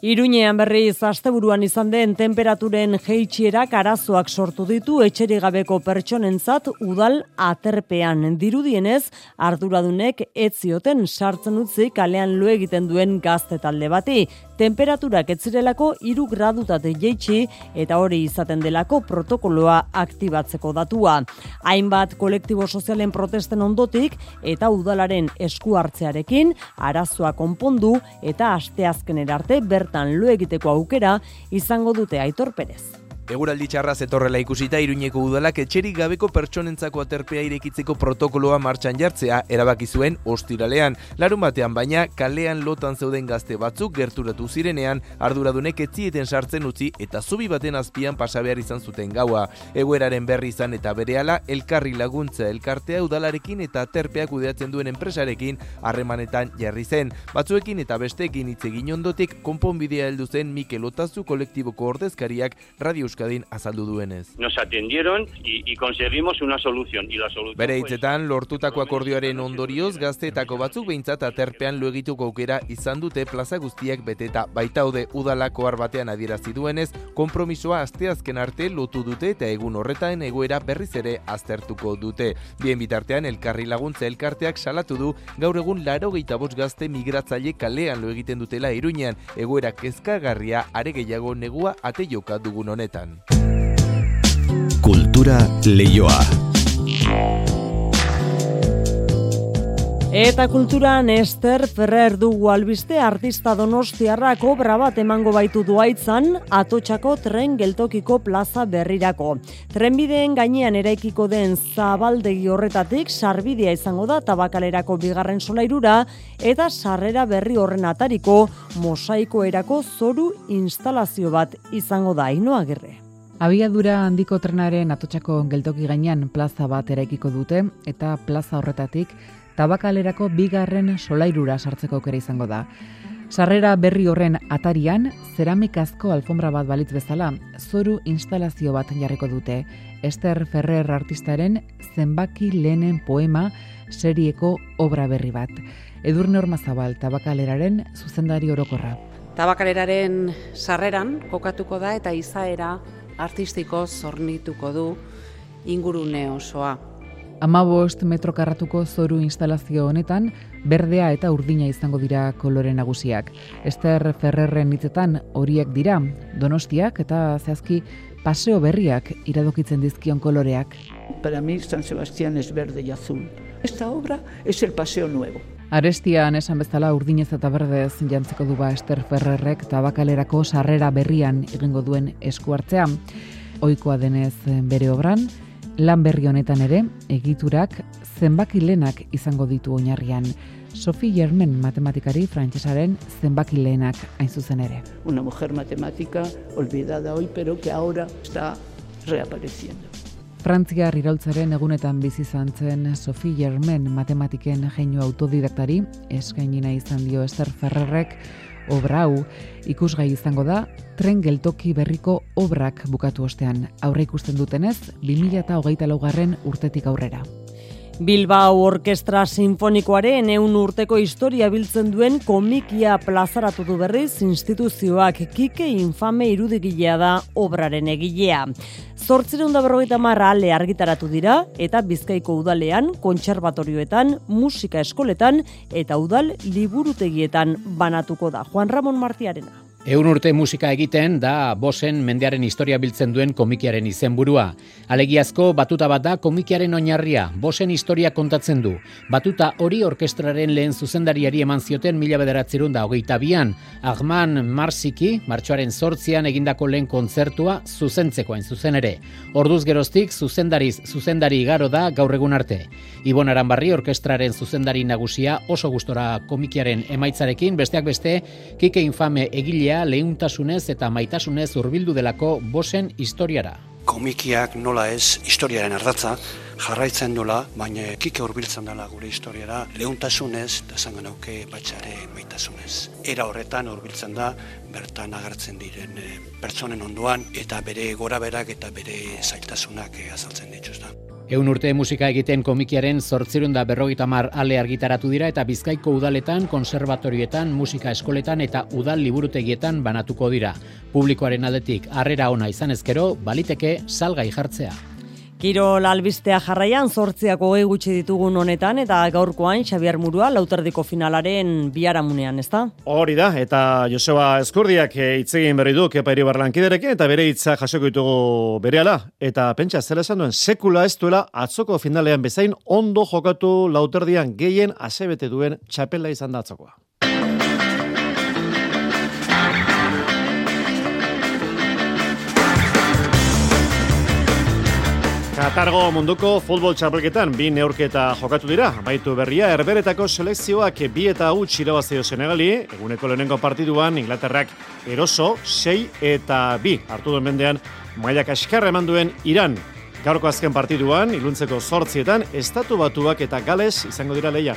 Iruñean berriz asteburuan izan den temperaturen jeitsierak arazoak sortu ditu etxeri gabeko pertsonentzat udal aterpean. Dirudienez, arduradunek ez zioten sartzen utzi kalean lo egiten duen gazte talde bati. Temperaturak ez zirelako 3 gradutate jeitsi eta hori izaten delako protokoloa aktibatzeko datua. Hainbat kolektibo sozialen protesten ondotik eta udalaren esku hartzearekin arazoa konpondu eta asteazkenera arte bertan lo egiteko aukera izango dute Aitor Perez. Eguraldi txarra zetorrela ikusita Iruñeko udalak etxerik gabeko pertsonentzako aterpea irekitzeko protokoloa martxan jartzea erabaki zuen ostiralean. Larun batean baina kalean lotan zeuden gazte batzuk gerturatu zirenean arduradunek etzieten sartzen utzi eta zubi baten azpian pasabear izan zuten gaua. Egoeraren berri izan eta berehala elkarri laguntza elkartea udalarekin eta aterpeak kudeatzen duen enpresarekin harremanetan jarri zen. Batzuekin eta besteekin hitz egin ondotik konponbidea heldu zen Mikel Otazu kolektiboko ordezkariak Radio Euskadin azaldu duenez. Nos atendieron y, y conseguimos una solución. Y la solución Bere hitzetan, lortutako akordioaren ondorioz, gazteetako batzuk behintzat aterpean luegituko aukera izan dute plaza guztiak beteta. Baitaude udalako arbatean adierazi duenez, konpromisoa asteazken arte lotu dute eta egun horretan egoera berriz ere aztertuko dute. Bien bitartean, elkarri laguntza elkarteak salatu du, gaur egun laro gehiaboz gazte migratzaile kalean lo egiten dutela iruñean, egoera kezkagarria are gehiago negua ate joka dugun honetan. Cultura Leyoa. Eta kulturan Ester Ferrer dugu albiste artista donostiarrak obra bat emango baitu duaitzan atotxako tren geltokiko plaza berrirako. Trenbideen gainean eraikiko den zabaldegi horretatik sarbidea izango da tabakalerako bigarren solairura eta sarrera berri horren atariko mosaiko erako zoru instalazio bat izango da inoa gerre. Abiadura handiko trenaren atotxako geltoki gainean plaza bat eraikiko dute eta plaza horretatik tabakalerako bigarren solairura sartzeko aukera izango da. Sarrera berri horren atarian, zeramikazko alfombra bat balitz bezala, zoru instalazio bat jarriko dute. Ester Ferrer artistaren zenbaki lehenen poema serieko obra berri bat. Edurne Ormazabal tabakaleraren zuzendari orokorra. Tabakaleraren sarreran kokatuko da eta izaera artistiko zornituko du ingurune osoa. Amabost metro karratuko zoru instalazio honetan, berdea eta urdina izango dira kolore nagusiak. Ester Ferrerren hitzetan horiek dira, donostiak eta zehazki paseo berriak iradokitzen dizkion koloreak. Para mí San Sebastián es verde y azul. Esta obra es el paseo nuevo. Arestian esan bezala urdinez eta berdez jantzeko du ba Ester Ferrerrek tabakalerako sarrera berrian egingo duen esku hartzea. Ohikoa denez bere obran, lan berri honetan ere egiturak zenbaki lenak izango ditu oinarrian. Sophie Germen matematikari frantsesaren zenbaki lehenak hain zuzen ere. Una mujer matemática olvidada hoy pero que ahora está reapareciendo. Frantziar iraultzaren egunetan bizi izan zen Sophie Germain matematiken jeinu autodidaktari eskainina izan dio Esther Ferrerrek obra hau ikusgai izango da tren geltoki berriko obrak bukatu ostean aurre ikusten dutenez 2024garren urtetik aurrera. Bilbao Orkestra Sinfonikoaren eun urteko historia biltzen duen komikia plazaratu du berriz instituzioak kike infame irudigilea da obraren egilea. Zortzireun da berrogeita marra ale argitaratu dira eta bizkaiko udalean, kontserbatorioetan, musika eskoletan eta udal liburutegietan banatuko da. Juan Ramon Martiarena. Eun urte musika egiten da bosen mendearen historia biltzen duen komikiaren izenburua. Alegiazko batuta bat da komikiaren oinarria, bosen historia kontatzen du. Batuta hori orkestraren lehen zuzendariari eman zioten mila bederatzerun da hogeita bian, Agman Marsiki, martxoaren sortzian egindako lehen kontzertua zuzentzekoen zuzen ere. Orduz geroztik zuzendariz zuzendari igaro da gaur egun arte. Ibon Aranbarri orkestraren zuzendari nagusia oso gustora komikiaren emaitzarekin, besteak beste, kike infame egilea leuntasunez eta maitasunez hurbildu delako bosen historiara. Komikiak nola ez historiaren ardatza jarraitzen dola, baina kike hurbiltzen dela gure historiara leuntasunez eta zango nauke batxare maitasunez. Era horretan hurbiltzen da bertan agertzen diren e, pertsonen onduan eta bere gora berak eta bere zailtasunak e, azaltzen dituzta. Eun urte musika egiten komikiaren zortzirun da berrogeita mar ale argitaratu dira eta bizkaiko udaletan, konservatorietan, musika eskoletan eta udal liburutegietan banatuko dira. Publikoaren aldetik harrera ona izan ezkero, baliteke salgai jartzea. Kirol albistea jarraian zortziako gehi gutxi ditugun honetan eta gaurkoan Xabier Murua lauterriko finalaren biharamunean, ezta? Hori da, eta Joseba Eskurdiak eh, hitzegin berri du kepa barlankiderekin eta bere hitza jasoko ditugu berehala. Eta pentsa, zer esan duen, sekula ez duela atzoko finalean bezain ondo jokatu lauterdian gehien asebete duen txapela izan da atzokoa. Katargo munduko futbol txapelketan bi neurketa jokatu dira. Baitu berria, erberetako selekzioak bi eta hau txirabazio senegali, eguneko lehenengo partiduan, Inglaterrak eroso, sei eta bi. Artu duen bendean, mailak askarra eman duen Iran. Gaurko azken partiduan, iluntzeko sortzietan, estatu batuak eta gales izango dira leia.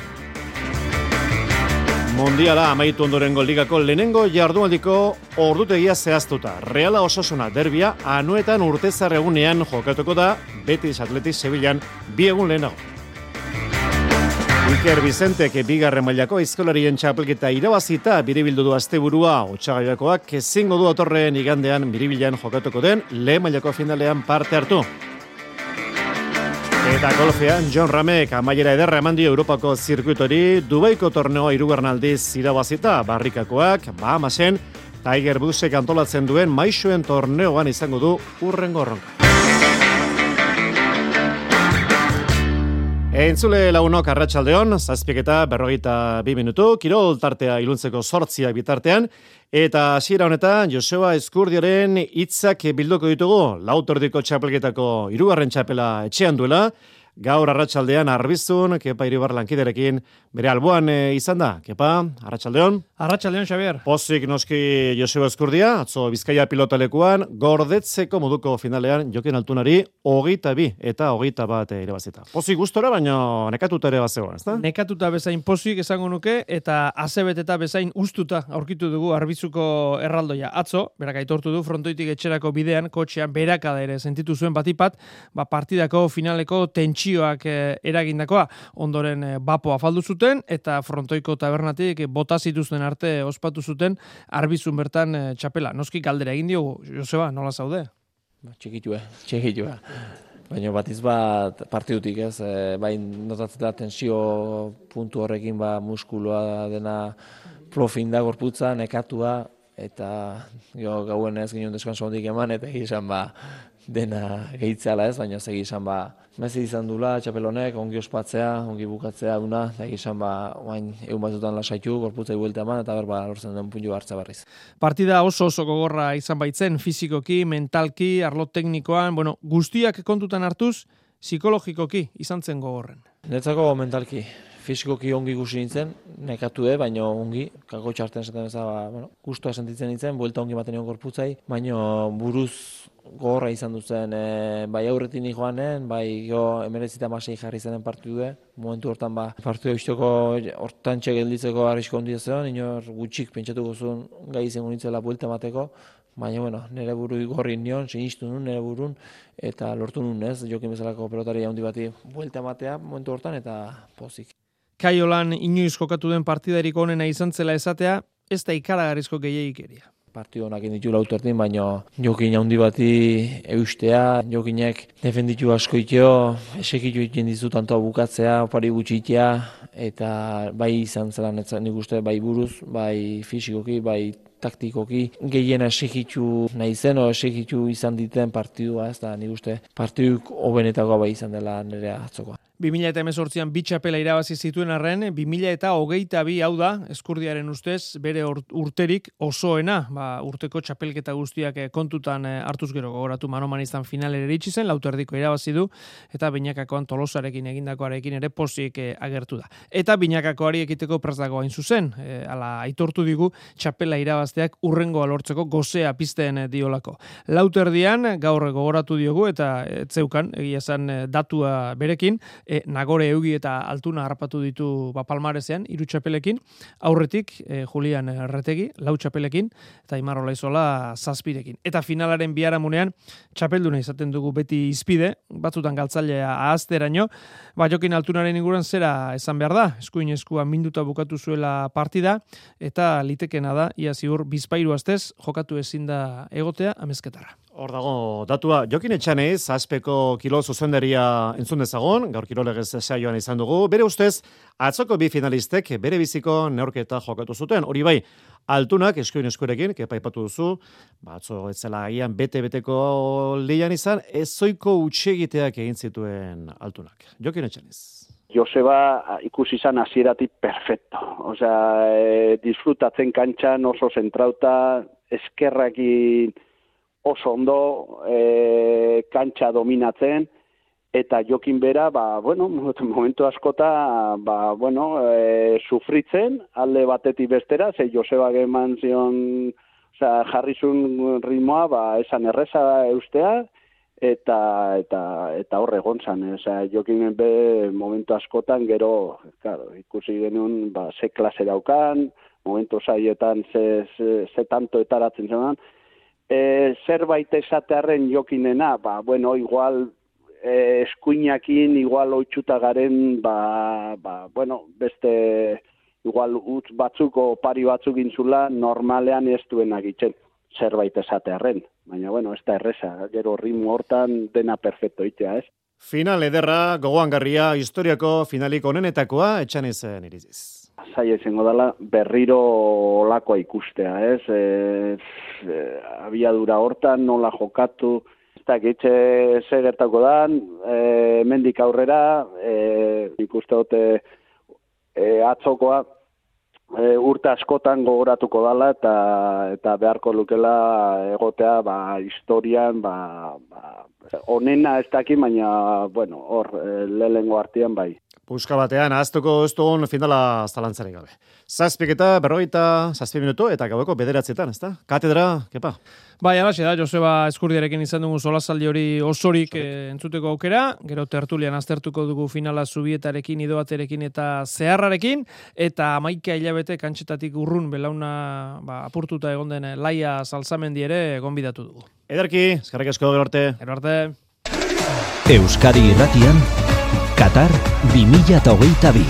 Mundiala amaitu ondorengo ligako lehenengo jardunaldiko ordutegia zehaztuta. Reala ososuna derbia anuetan urtezar egunean jokatuko da Betis Atletis Sevillan bi egun lehenago. Iker Vicentek bigarren mailako aizkolarien txapelketa irabazita biribildu du asteburua otsagaiakoak ezingo du atorren igandean biribilan jokatuko den lehen mailako finalean parte hartu. Eta golfean, John Ramek amaiera ederra eman dio Europako zirkuitori, Dubaiko torneoa irugernaldiz irabazita, barrikakoak, Bahamasen, Tiger Busek antolatzen duen maixuen torneoan izango du urren gorronka. Entzule launok arratsaldeon, zazpiketa berrogeita bi minutu, kirol tartea iluntzeko sortziak bitartean, eta hasiera honetan Joseba Eskurdioren hitzak bildoko ditugu, lautordiko txapelketako irugarren txapela etxean duela, Gaur arratsaldean arbizun, kepa iribar lankiderekin, bere alboan e, izan da. Kepa, arratsaldeon. Arratsaldeon, Xavier. Pozik noski Joseba Eskurdia, atzo Bizkaia pilotalekuan, gordetzeko moduko finalean, jokin altunari, hogeita bi eta hogeita bat ere bazita. Pozik gustora, baina nekatuta ere bazegoen, ez da? Nekatuta bezain pozik esango nuke, eta azebet eta bezain ustuta aurkitu dugu arbizuko erraldoia. Atzo, berak aitortu du, frontoitik etxerako bidean, kotxean berakada ere sentitu zuen batipat, ba partidako finaleko tentsio tentsioak eh, eragindakoa ondoren eh, bapoa faldu zuten eta frontoiko tabernatik bota zituzten arte ospatu zuten arbizun bertan eh, txapela. Noski galdera egin diogu, Joseba, nola zaude? Ba, txikitua, txikitua. Baina bat izbat partidutik ez, e, bain notatzen da tensio puntu horrekin ba muskuloa dena profin da gorputza, nekatua, eta jo gauen ez ginen deskanso hondik eman, eta izan ba, dena gehitzala ez, baina segi izan ba, mezi izan dula, txapelonek, ongi ospatzea, ongi bukatzea duna, eta izan ba, oain, egun batzutan lasaitu, gorputzai buelta eman, eta berba lortzen den puntu hartza berriz. Partida oso oso gogorra izan baitzen, fizikoki, mentalki, arlo teknikoan, bueno, guztiak kontutan hartuz, psikologikoki izan zen gogorren. Netzako mentalki, fizikoki ongi gusi nintzen, nekatu e, baina ongi, kako txarten esaten ez ba, bueno, gustua sentitzen nintzen, buelta ongi baten egon gorputzai, baina buruz gorra izan duzen, e, bai aurretin joanen, bai jo emerezita masei jarri zenen partidu momentu hortan ba, partidu eusteko hortan gelditzeko arrisko hondi zen, inor gutxik pentsatu gozun gai izango nintzela buelta mateko, Baina, bueno, nire buru gorri nion, sinistu nun, nire burun, eta lortu nun, ez, jokin bezalako pelotari handi bati buelta matea momentu hortan, eta pozik. Kaiolan inoiz jokatu den partidarik onena izan zela esatea, ez da ikaragarrizko gehiagikeria. Partio honak inditu lautertin, baina jokin handi bati eustea, jokinek defenditu asko itio, esekitu iten dizu tantoa bukatzea, opari gutxitea, eta bai izan zela netzak nik uste, bai buruz, bai fisikoki, bai taktikoki gehiena esekitu nahi zen, o esekitu izan diten partidua, ez da nik uste partiduk hobenetakoa bai izan dela nire atzokoa. 2018an bi txapela irabazi zituen arren, 2022 bi hau da, eskurdiaren ustez, bere urterik osoena, ba, urteko txapelketa guztiak eh, kontutan eh, hartuz gero gogoratu manoman izan finalere eritsi zen, lauterdiko irabazi du, eta binakakoan tolosarekin egindakoarekin ere posik eh, agertu da. Eta binakakoari ekiteko prazago hain zuzen, ala aitortu digu txapela irabazteak urrengo alortzeko gozea pizteen diolako. Lauterdian, gaur gogoratu diogu, eta etzeukan, egia zen datua berekin, e, nagore eugi eta altuna harrapatu ditu ba, palmarezean, iru txapelekin, aurretik e, Julian Erretegi, lau txapelekin, eta Imarro Laizola zazpirekin. Eta finalaren biharamunean, txapelduna izaten dugu beti izpide, batzutan galtzailea ahazteraino, ba, jokin altunaren inguruan zera esan behar da, eskuin eskua minduta bukatu zuela partida, eta litekena da, ia ziur, bizpairu astez, jokatu ezin da egotea amezketara. Hor dago, datua, jokin etxanez, azpeko kilo zuzendaria entzun dezagon, gaur kirolegez saioan izan dugu, bere ustez, atzoko bi finalistek bere biziko neorketa jokatu zuten, hori bai, altunak eskuin eskurekin, kepa ipatu duzu, batzo etzela agian bete-beteko lian izan, ezoiko utxegiteak egin zituen altunak. Jokin etxanez. Joseba ikusi izan hasieratik perfecto. Osea, e, disfrutatzen kantxan oso zentrauta, eskerrakin oso ondo e, kantxa dominatzen, eta jokin bera, ba, bueno, momentu askota, ba, bueno, e, sufritzen, alde batetik bestera, ze Joseba geman zion, oza, jarrizun ritmoa, ba, esan erreza eustea, eta eta eta hor egontzan, osea jokin be momentu askotan gero, claro, ikusi genuen ba ze klase daukan, momentu saietan ze ze, ze tanto etaratzen zenan, e, zerbait esatearen jokinena, ba, bueno, igual e, eskuinakin, igual oitxuta garen, ba, ba, bueno, beste, igual utz batzuko pari batzuk intzula, normalean ez duen agitzen zerbait esatearen. Baina, bueno, ez da erresa, gero rimu hortan dena perfecto itea, ez? Final ederra, gogoan garria, historiako finalik onenetakoa, etxan izan iriziz zaila izango dela berriro olakoa ikustea, ez? E, e, abiadura hortan nola jokatu, ez da gitxe ze gertako dan, e, mendik aurrera, e, ikuste dute e, atzokoa, e, urte askotan gogoratuko dala eta eta beharko lukela egotea ba, historian ba, ba, onena ez daki, baina bueno, hor e, lehengo artean bai. Puska batean, aztuko ez dugun finala zalantzarek gabe. Zazpik eta berroita, zazpi minutu eta gaueko bederatzietan, ezta? Katedra, kepa? Bai, alaxe da, Joseba Eskurdiarekin izan dugu solazaldi hori osorik e, entzuteko aukera, gero tertulian aztertuko dugu finala zubietarekin, idoaterekin eta zeharrarekin, eta amaika hilabete kantxetatik urrun belauna ba, apurtuta egon den laia salzamendi ere gonbidatu dugu. Ederki, eskarrik asko gero arte. Gero arte. Euskadi irratian, Qatar 2022.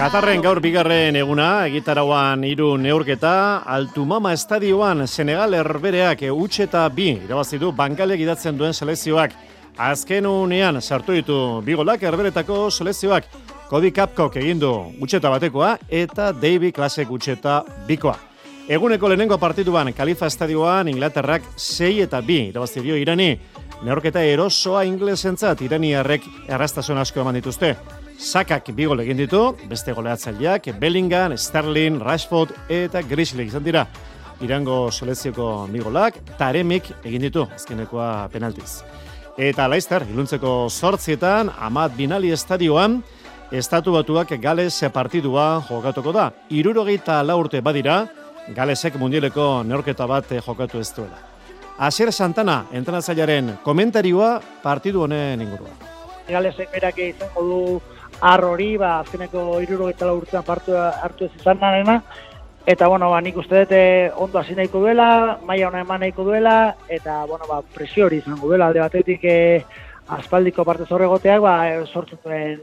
Katarren gaur bigarren eguna, egitarauan iru neurketa, Altumama estadioan Senegal erbereak utxe eta bi, irabazidu bankale gidatzen duen selezioak Azken unean sartu ditu bigolak erberetako selezioak Cody Capcock egin du gutxeta batekoa eta David Klasek gutxeta bikoa. Eguneko lehenengo partiduan Kalifa Estadioan Inglaterrak 6 eta 2 irabazi dio Irani. Neorketa erosoa inglesentzat iraniarrek errastasun asko eman dituzte. Sakak bi gol egin ditu, beste goleatzaileak Bellingham, Sterling, Rashford eta Grizzly izan dira. Irango selezioko bi golak Taremik egin ditu azkenekoa penaltiz. Eta Leicester iluntzeko 8etan Amat Binali estadioan estatu batuak Gales partidua jokatuko da. 74 urte badira Galesek mundialeko neorketa bat jokatu ez duela. Asier Santana, entrenatzailearen komentarioa partidu honen inguruan. Galesek berak izango du ar hori, ba, azkeneko iruro eta urtean partu hartu ez izan narena, eta, bueno, ba, nik uste dute ondo hasi nahiko duela, maia hona eman nahiko duela, eta, bueno, ba, presio hori izango duela, alde batetik e, aspaldiko parte zorregoteak, ba, e, sortzen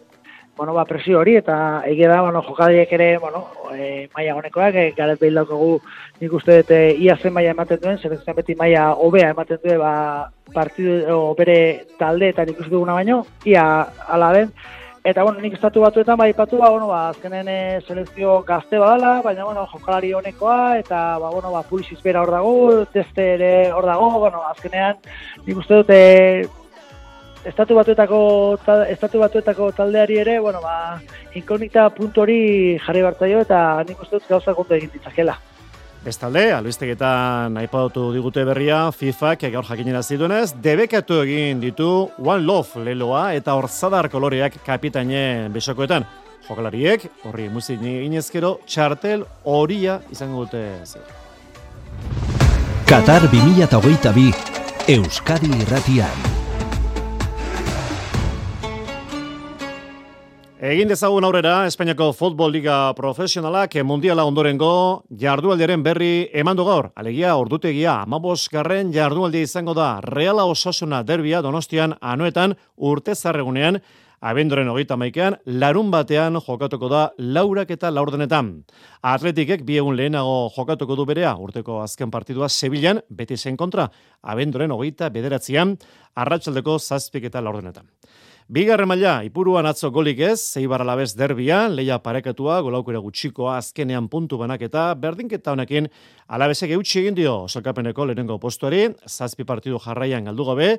bueno, ba, presio hori, eta egia da, bueno, jokadiek ere, bueno, e, maia honekoak, e, galet behil daukagu nik uste dute ia zen maia ematen duen, zer beti maia hobea ematen duen, ba, partidu, bere talde eta nik uste duguna baino, ia ala den, Eta, bueno, nik estatu batuetan bai patu, ba, bueno, ba, azkenen e, selekzio gazte badala, baina, bueno, jokalari honekoa, eta, ba, bueno, ba, pulisiz bera hor dago, teste ere hor dago, bueno, azkenean, nik uste dute, estatu batuetako, estatu batuetako taldeari ere, bueno, ba, inkognita puntu hori jarri bartaio, eta nik uste dut gauza kontu egin ditzakela. Bestalde, albisteketan aipatu digute berria, FIFA, gaur jakinera ziduenez, debekatu egin ditu One Love leloa eta orzadar koloreak kapitaine besokoetan. Jokalariek, horri muzin inezkero, txartel horia izango dute zer. Qatar 2022 Euskadi Irratian. Egin dezagun aurrera, Espainiako Futbol Liga Profesionalak mundiala ondorengo jardualderen berri emandu gaur. Alegia, ordutegia, amabos garren jardualdia izango da Reala Osasuna derbia donostian anuetan urte zarregunean, abendoren hogeita maikean, larun batean jokatuko da laurak eta laurdenetan. Atletikek bi egun lehenago jokatuko du berea, urteko azken partidua Sevillan, beti zen kontra, abendoren hogeita bederatzean, arratsaldeko zazpik eta laurdenetan. Bigarren maila, ipuruan atzo golik ez, zeibar alabez derbia, leia parekatua, golaukera gutxikoa, azkenean puntu banaketa, berdinketa honekin, alabezek eutxi egin dio, sokapeneko lehenengo postuari, zazpi partidu jarraian galdu gabe,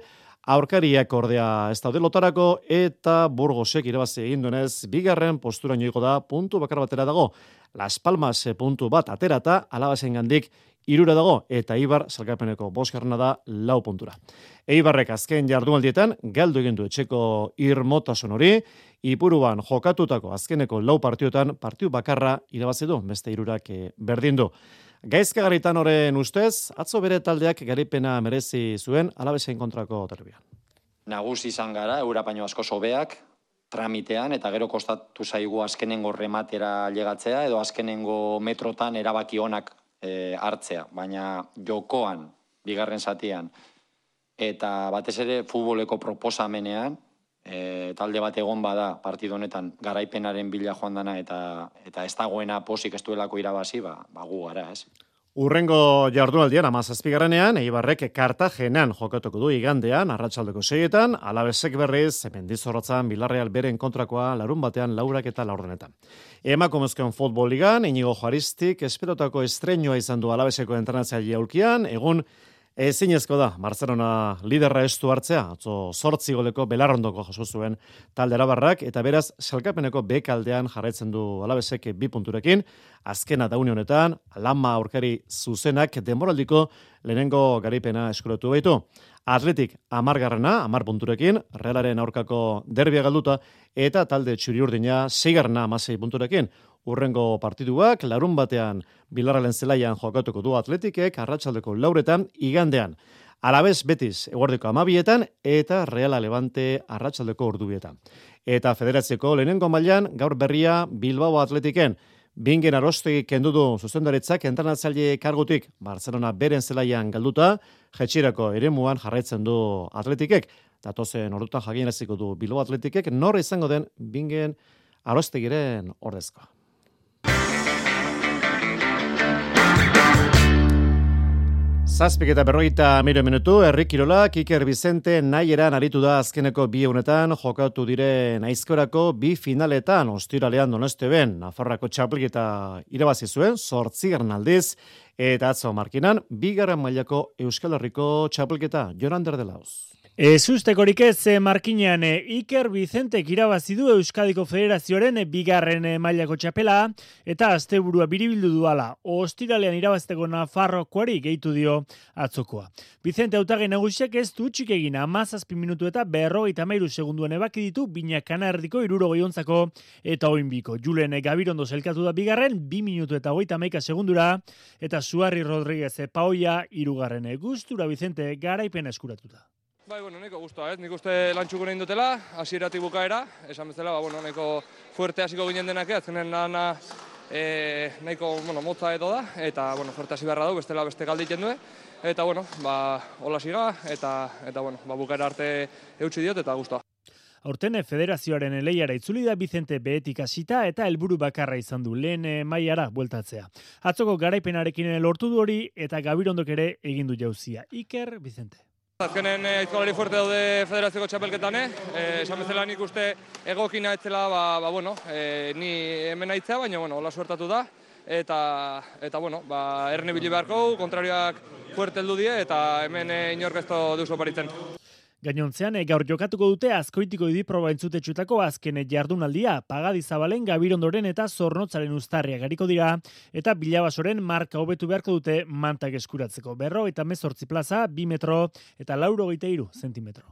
aurkariak ordea ez daude lotarako, eta burgosek irabazi egin duenez, bigarren postura nioiko da, puntu bakar batera dago, Las Palmas puntu bat aterata, alabazen gandik, irura dago eta Ibar salkapeneko boskarna da lau puntura. Eibarrek azken jardunaldietan galdu egin du etxeko irmotasun hori, ipuruan jokatutako azkeneko lau partiotan partiu bakarra irabazi du, beste irurak eh, berdin du. Gaizka horren ustez, atzo bere taldeak garipena merezi zuen alabezen kontrako terbian. Nagusi izan gara, Eurapaino asko sobeak, tramitean, eta gero kostatu zaigu azkenengo rematera llegatzea, edo azkenengo metrotan erabaki onak e, hartzea, baina jokoan, bigarren zatian, eta batez ere futboleko proposamenean, e, talde bat egon bada partidu honetan garaipenaren bila joan dana eta eta ez dagoena posik ez duelako irabazi, ba, ba gu gara, ez? Urrengo jardunaldian amazazpigarrenean, Eibarrek Kartagenan jokatuko du igandean, arratsaldeko seietan, alabezek berriz, mendizorrotzan, Bilarreal beren kontrakoa, larun batean, laurak eta laurdenetan. Emakumezkoen futbol ligan, inigo juaristik, esperotako estreñoa izan du alabezeko entrenatzaile aulkian, egun Ezinezko da, Barcelona liderra estu hartzea, atzo sortzi goleko belarrondoko jaso zuen talde barrak, eta beraz, salkapeneko bekaldean jarraitzen du alabezek bi punturekin, azkena daune honetan, lama aurkari zuzenak demoraldiko lehenengo garipena eskurotu baitu. Atletik amargarrena, amar punturekin, realaren aurkako derbia galduta, eta talde txuri urdina, zeigarna amasei punturekin urrengo partiduak, larun batean bilarralen zelaian jokatuko du atletikek, arratsaldeko lauretan, igandean. Alabez betiz, eguardeko amabietan, eta Reala Levante arratsaldeko ordubietan. Eta federatzeko lehenengo mailan gaur berria Bilbao atletiken, bingen arostegi kendu du zuzendaritzak entrenatzaile kargutik Barcelona beren zelaian galduta, jetxirako ere muan jarraitzen du atletikek, datozen ordutan jakineziko du Bilbao atletikek, nor izango den bingen arostegiren ordezkoa. Zazpik eta berrogeita miro minutu, Herri Kirolak, Iker Bizente nahi aritu da azkeneko bi honetan, jokatu dire naizkorako bi finaletan, ostiralean donoste ben, Nafarrako txapelketa irabazi zuen, sortzigarren aldiz, eta atzo markinan, bigarren mailako Euskal Herriko txapelketa, Joran Derdelauz. Ez ustekorik ez eh, markinean eh, Iker Vicente irabazi du Euskadiko Federazioaren eh, bigarren mailako txapela eta asteburua biribildu duala. Ostiralean irabazteko Nafarrokoari gehitu dio atzokoa. Vicente autagin nagusiak ez du txik egin amazazpi minutu eta berrogeita mairu segunduen ebaki ditu bina kanardiko iruro goiontzako eta oinbiko. Julen Gabirondo zelkatu da bigarren, bi minutu eta goita maika segundura eta Suarri Rodríguez paoia irugarren. Gustura Vicente garaipen eskuratuta. Bai, bueno, neko guztua, ez? Nik uste lantxuko nahi dutela, hasieratik bukaera, esan bezala, ba, bueno, neko fuerte hasiko ginen denak, azkenen lana e, nahiko, bueno, motza edo da, eta, bueno, fuerte hasi beharra du, bestela beste galditen du, eta, bueno, ba, hola siga, eta, eta, bueno, ba, bukaera arte eutxi diot, eta guztua. Aurten federazioaren eleiara itzuli da Vicente behetik hasita eta helburu bakarra izan du lehen eh, mailara bueltatzea. Atzoko garaipenarekin lortu du hori eta Gabirondok ere egin du jauzia. Iker Vicente. Azkenen eh, aizkolari fuerte daude federazioko txapelketan, eh? eh esan bezala nik uste egokina etzela, ba, ba, bueno, eh, ni hemen aitzea, baina, bueno, hola suertatu da. Eta, eta bueno, ba, erne bili beharko, kontrarioak fuerte heldu die, eta hemen eh, inork ez duzu paritzen. Gainontzean, e, gaur jokatuko dute azkoitiko idi proba entzutetsutako azken jardunaldia, pagadi zabalen gabirondoren eta zornotzaren ustarria gariko dira, eta bilabasoren marka hobetu beharko dute mantak eskuratzeko. Berro eta mezortzi plaza, bi metro eta lauro iru zentimetro.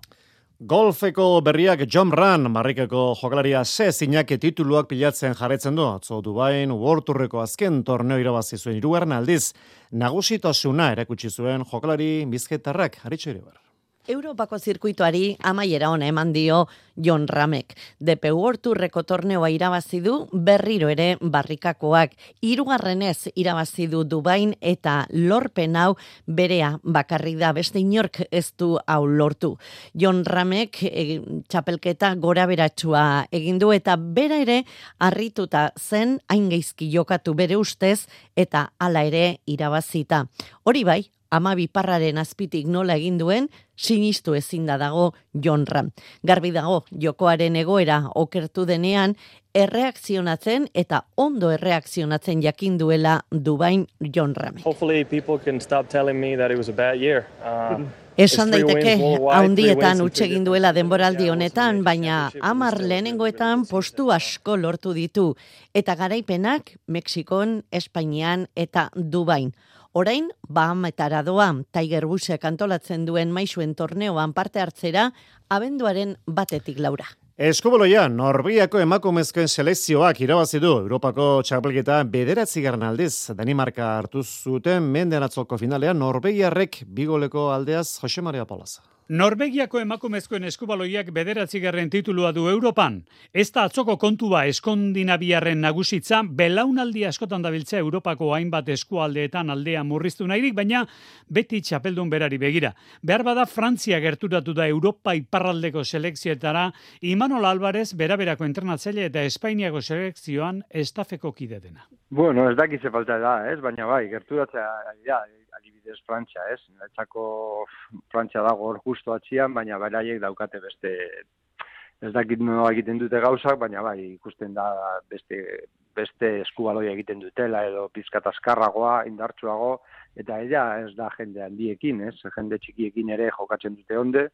Golfeko berriak John Ran, marrikeko jokalaria se zinak tituluak pilatzen jarretzen du. Atzo Dubain, World azken torneo irabazi zuen irugarren aldiz, nagusitosuna erakutsi zuen jokalari bizketarrak, haritxo ere Europako zirkuituari amaiera ona eman dio John Ramek. DP World Tourreko torneoa irabazi du berriro ere barrikakoak. Hirugarrenez irabazi du Dubain eta lorpen hau berea bakarri da beste inork ez du hau lortu. John Ramek e, txapelketa gora beratsua egin du eta bera ere harrituta zen hain geizki jokatu bere ustez eta hala ere irabazita. Hori bai, ama biparraren azpitik nola egin duen, sinistu ezin da dago John Ram. Garbi dago, jokoaren egoera okertu denean, erreakzionatzen eta ondo erreakzionatzen jakin duela Dubain John Ram. Hopefully people can stop telling me that it was a bad year. Uh, Esan daiteke, haundietan utxegin duela denboraldi honetan, baina amar lehenengoetan postu asko lortu ditu. Eta garaipenak Mexikon, Espainian eta Dubain. Orain, Bahametara doa, Tiger Woodsek antolatzen duen maisuen torneoan parte hartzera, abenduaren batetik laura. Eskuboloia, Norbiako emakumezkoen selekzioak irabazi du Europako txapelketa bederatzi aldiz. Danimarka hartu zuten mendean atzoko finalean Norbegiarrek bigoleko aldeaz Jose Maria Palaza. Norvegiako emakumezkoen eskubaloiak bederatzigarren titulua du Europan. Ez da atzoko kontua eskondinabiarren nagusitza, belaunaldi askotan dabiltzea Europako hainbat eskualdeetan aldea murriztu nahirik, baina beti txapeldun berari begira. Behar bada Frantzia gerturatu da Europa iparraldeko selekzioetara, Imanol Alvarez beraberako entrenatzaile eta Espainiako selekzioan estafeko kide dena. Bueno, ez dakize falta da, ez? baina bai, gerturatzea, ja, adibidez Frantza, ez? Netzako Frantza dago hor justu atzian, baina beraiek daukate beste ez dakit nola egiten dute gauzak, baina bai, ikusten da beste beste eskubaloia egiten dutela edo pizkat askarragoa, indartsuago eta ella ez da jende handiekin, ez? Jende txikiekin ere jokatzen dute onde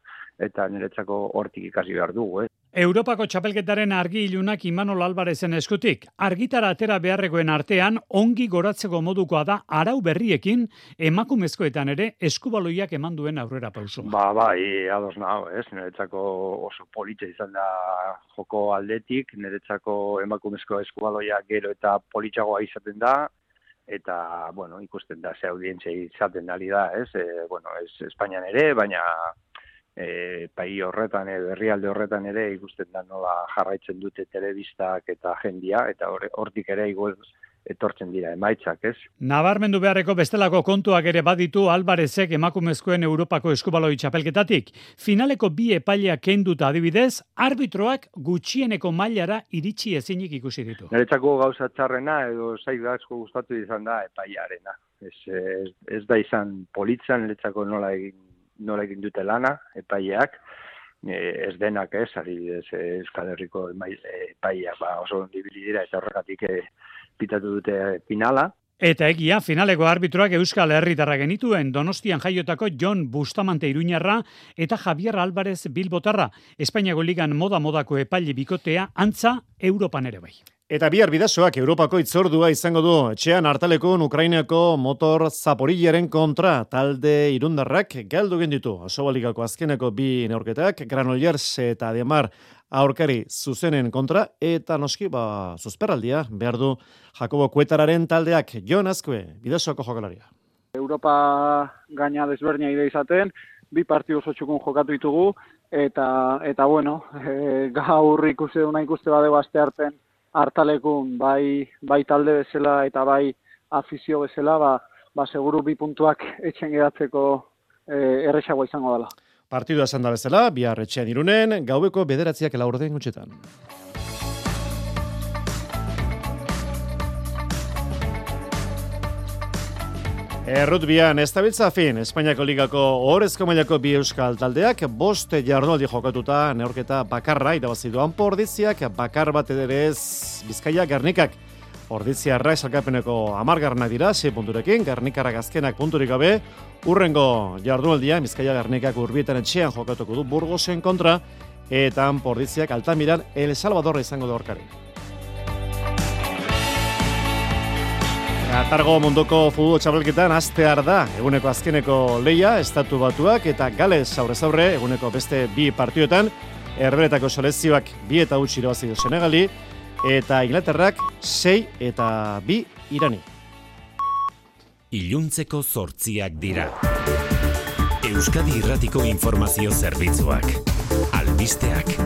eta niretzako hortik ikasi behar dugu, ez? Europako txapelketaren argi ilunak Imanol Albarezen eskutik. Argitara atera beharrekoen artean, ongi goratzeko modukoa da arau berriekin emakumezkoetan ere eskubaloiak eman duen aurrera pauso. Ba, bai, ados naho, ez? Niretzako oso politxe izan da joko aldetik, niretzako emakumezko eskubaloiak gero eta politxagoa izaten da, eta, bueno, ikusten da, ze audientzia izaten dali da, ez? E, bueno, ez Espainian ere, baina e, pai horretan edo herrialde horretan ere ikusten da nola jarraitzen dute telebistak eta jendia eta hortik ere igual etortzen dira emaitzak, ez? Nabarmendu beharreko bestelako kontuak ere baditu Alvarezek emakumezkoen Europako eskubaloi txapelketatik. Finaleko bi epaileak kenduta adibidez, arbitroak gutxieneko mailara iritsi ezinik ikusi ditu. Niretzako gauza txarrena edo zaik asko gustatu izan da epailearena. Ez, ez, ez da izan politzan niretzako nola egin, nola egin dute lana epaileak, e, ez denak ez, ari ez, Euskal Herriko epaileak ba, oso ondibili dira eta horregatik e, pitatu dute finala. Eta egia, finaleko arbitroak Euskal Herritarra genituen Donostian jaiotako John Bustamante Iruñarra eta Javier Álvarez Bilbotarra. Espainiako ligan moda-modako epaile bikotea antza Europan ere bai. Eta bihar bidazoak Europako itzordua izango du etxean hartaleko Ukrainako motor zaporillaren kontra talde irundarrak galdu genditu. Asobalikako azkeneko bi neorketak, Granollers eta Ademar aurkari zuzenen kontra, eta noski, ba, zuzperraldia, behar du Jakobo Kuetararen taldeak, Jon Azkue, bidazoako jokalaria. Europa gaina desbernia ide izaten, bi partio oso txukun jokatu ditugu, eta, eta bueno, e, gaur ikuste duna ikuste bade aste arten hartalekun, bai, bai talde bezala eta bai afizio bezala, ba, ba seguru bi puntuak etxen gedatzeko e, erresagoa izango dela. Partidua esan da bezala, bihar etxean irunen, gaueko bederatziak laurden gutxetan. Errutbian, ez da fin, Espainiako ligako horrezko mailako bi euskal taldeak, bost jardunaldi jokatuta neorketa bakarra irabaziduan pordiziak, bakar bat ederez bizkaia garnikak. Ordiziarra esalkapeneko amargarnak dira, 6 punturekin, garnikarrak azkenak punturik gabe, urrengo jardunaldia, Bizkaia garnikak urbietan etxean jokatuko du Burgosen kontra, eta Pordiziak Altamiran El Salvador izango da horkari. Atargo munduko futbol txabelketan astear da eguneko azkeneko leia, estatu batuak eta gales aurrez aurre eguneko beste bi partioetan, erberetako selezioak bi eta utzi irabazi Senegali, eta Inglaterrak 6 eta 2 irani. Iluntzeko zortziak dira. Euskadi Irratiko Informazio Zerbitzuak. Albisteak.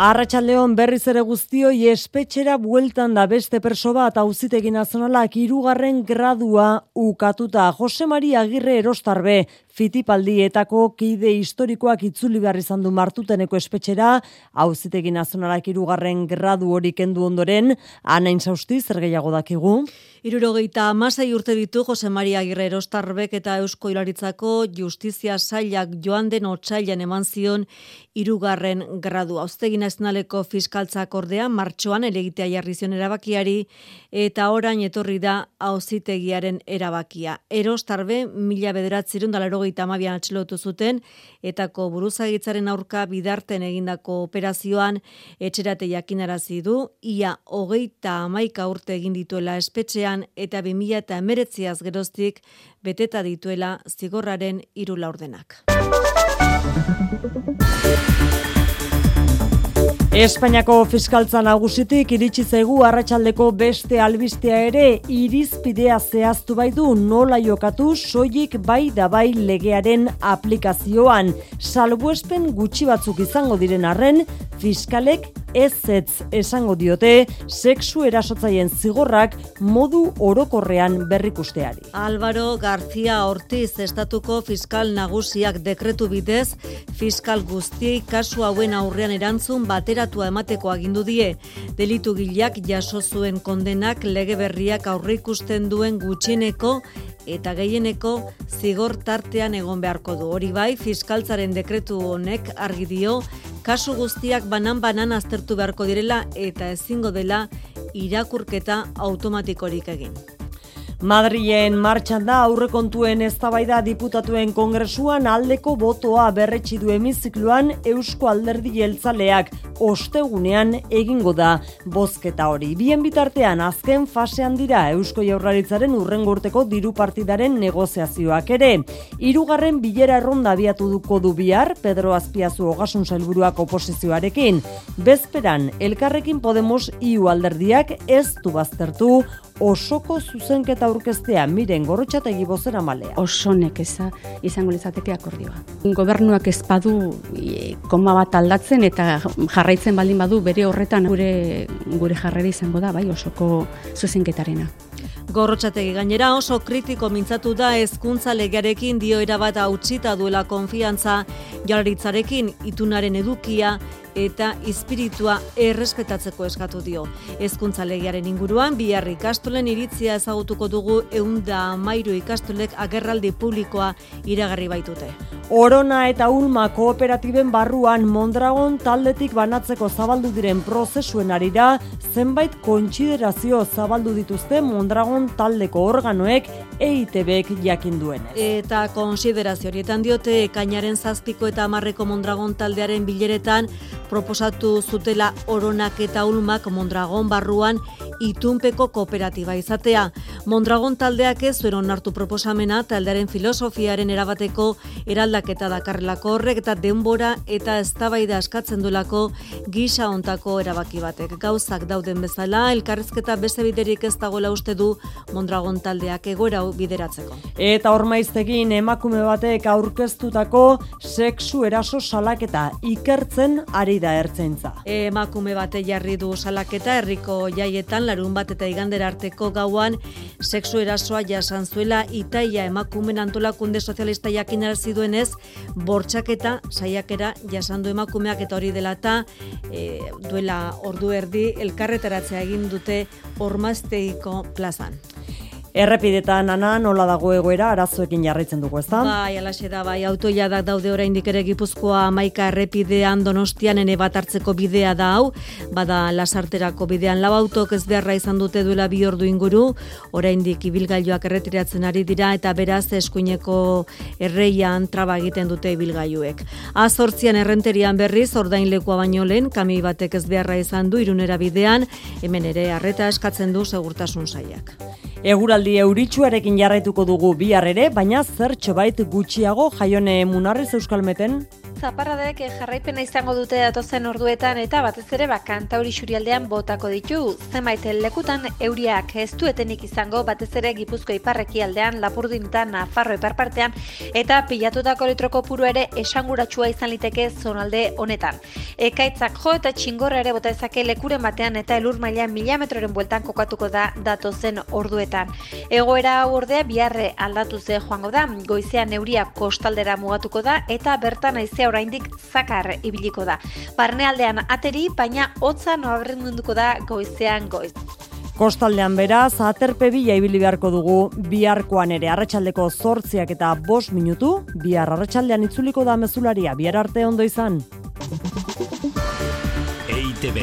Arratxaldeon berriz ere guztioi espetxera bueltan da beste perso bat auzitegi nazionalak irugarren gradua ukatuta. Jose Maria Agirre erostarbe fitipaldietako kide historikoak itzuli behar izan du martuteneko espetxera, auzitegi nazionalak irugarren gradu hori kendu ondoren, anain zausti, zer gehiago dakigu? Irurogeita masai urte ditu Jose Maria Agirre Erostarbek eta Eusko Hilaritzako Justizia Sailak joan den otsailan eman zion irugarren gradu. Auztegi nazionaleko fiskaltzak ordea martxoan elegitea jarri zion erabakiari eta orain etorri da auzitegiaren erabakia. Erostarbe mila bederatzerun hogeita amabian atxilotu zuten, etako buruzagitzaren aurka bidarten egindako operazioan etxerate jakinarazi du, ia hogeita amaika urte egin dituela espetxean eta bimila eta emeretziaz geroztik beteta dituela zigorraren irula ordenak. Espainiako fiskaltza nagusitik iritsi zaigu arratsaldeko beste albistea ere irizpidea zehaztu bai du nola jokatu soilik bai da bai legearen aplikazioan salbuespen gutxi batzuk izango diren arren fiskalek ez ez esango diote sexu erasotzaien zigorrak modu orokorrean berrikusteari. Álvaro García Ortiz estatuko fiskal nagusiak dekretu bidez fiskal guztiei kasu hauen aurrean erantzun bateratua emateko agindu die. Delitu gileak jaso zuen kondenak lege berriak aurreikusten duen gutxieneko eta gehieneko zigor tartean egon beharko du. Hori bai, fiskaltzaren dekretu honek argi dio kasu guztiak banan-banan aztertu beharko direla eta ezingo dela irakurketa automatikorik egin. Madrilen martxan da aurrekontuen eztabaida diputatuen kongresuan aldeko botoa berretsi du hemizikloan Eusko Alderdi Jeltzaleak ostegunean egingo da bozketa hori. Bien bitartean azken fasean dira Eusko Jaurlaritzaren urrengo urteko diru partidaren negoziazioak ere. Hirugarren bilera erronda abiatu duko du bihar Pedro Azpiazu Ogasun Sailburuak oposizioarekin. Bezperan Elkarrekin Podemos iu alderdiak ez du baztertu osoko zuzenketa aurkeztea miren gorrotxategi bozera malea. Oso nekeza izango lezateke akordioa. Gobernuak ez badu e, koma bat aldatzen eta jarraitzen baldin badu bere horretan gure gure jarrera izango da, bai, osoko zuzenketarena. Gorrotxategi gainera oso kritiko mintzatu da hezkuntza legearekin dio erabat hautsita duela konfiantza jalaritzarekin itunaren edukia eta espiritua errespetatzeko eskatu dio. Hezkuntza legearen inguruan bihar ikastolen iritzia ezagutuko dugu eunda mairu ikastolek agerraldi publikoa iragarri baitute. Orona eta Ulma kooperatiben barruan Mondragon taldetik banatzeko zabaldu diren prozesuen arira zenbait kontsiderazio zabaldu dituzte Mondragon taldeko organoek EITBek jakin duen. Eta konsiderazio horietan diote ekainaren zazpiko eta amarreko Mondragon taldearen bileretan proposatu zutela oronak eta ulmak Mondragon barruan itunpeko kooperatiba izatea. Mondragon taldeak ez zuen onartu proposamena taldearen filosofiaren erabateko eraldaketa dakarrelako horrek eta denbora eta eztabaida askatzen duelako gisa ontako erabaki batek. Gauzak dauden bezala, elkarrizketa beste biderik ez dagoela uste du Mondragon taldeak egoera bideratzeko. Eta ormaiztegin emakume batek aurkeztutako sexu eraso salaketa ikertzen ari da ertzaintza. Emakume bate jarri du salaketa herriko jaietan larun bat eta igandera arteko gauan sexu erasoa jasan zuela itaia emakumen antolakunde sozialista jakinarazi duenez bortxaketa saiakera jasan du emakumeak eta hori dela eta e, duela ordu erdi elkarretaratzea egin dute ormazteiko plazan. Errepidetan ana nola dago egoera arazoekin jarraitzen dugu, ezta? Bai, alaxe da bai, autoia da daude oraindik ere Gipuzkoa amaika errepidean Donostian ene bat hartzeko bidea da hau, bada lasarterako bidean lau autok ez beharra izan dute duela bi ordu inguru, oraindik ibilgailuak erretiratzen ari dira eta beraz eskuineko erreian traba egiten dute ibilgailuek. Azortzian errenterian berriz ordainlekoa baino lehen kami batek ez beharra izan du irunera bidean, hemen ere harreta eskatzen du segurtasun saiak. Eguraldi euritsuarekin jarraituko dugu bihar ere, baina zertxo bait gutxiago jaione munarrez euskalmeten? Zaparradek jarraipena izango dute datozen orduetan eta batez ere ba kantauri xurialdean botako ditu. Zenbait lekutan euriak ez duetenik izango batez ere Gipuzko iparreki aldean, Lapurdin eta Nafarro iparpartean eta pilatutako litroko puru ere esanguratsua izan liteke zonalde honetan. Ekaitzak jo eta txingorra ere bota ezake lekuren batean eta elur maila mila metroren bueltan kokatuko da datozen orduetan. Egoera ordea biharre aldatu ze joango da, goizean euria kostaldera mugatuko da eta bertan aizea oraindik zakar ibiliko da. Barnealdean ateri, baina hotza noaberrenduko da goizean goiz. Kostaldean beraz, aterpe bila ibili beharko dugu biharkoan ere arratsaldeko zortziak eta bos minutu, bihar arratsaldean itzuliko da mezularia, bihar arte ondo izan. EITB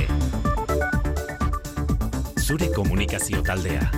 Zure komunikazio taldea.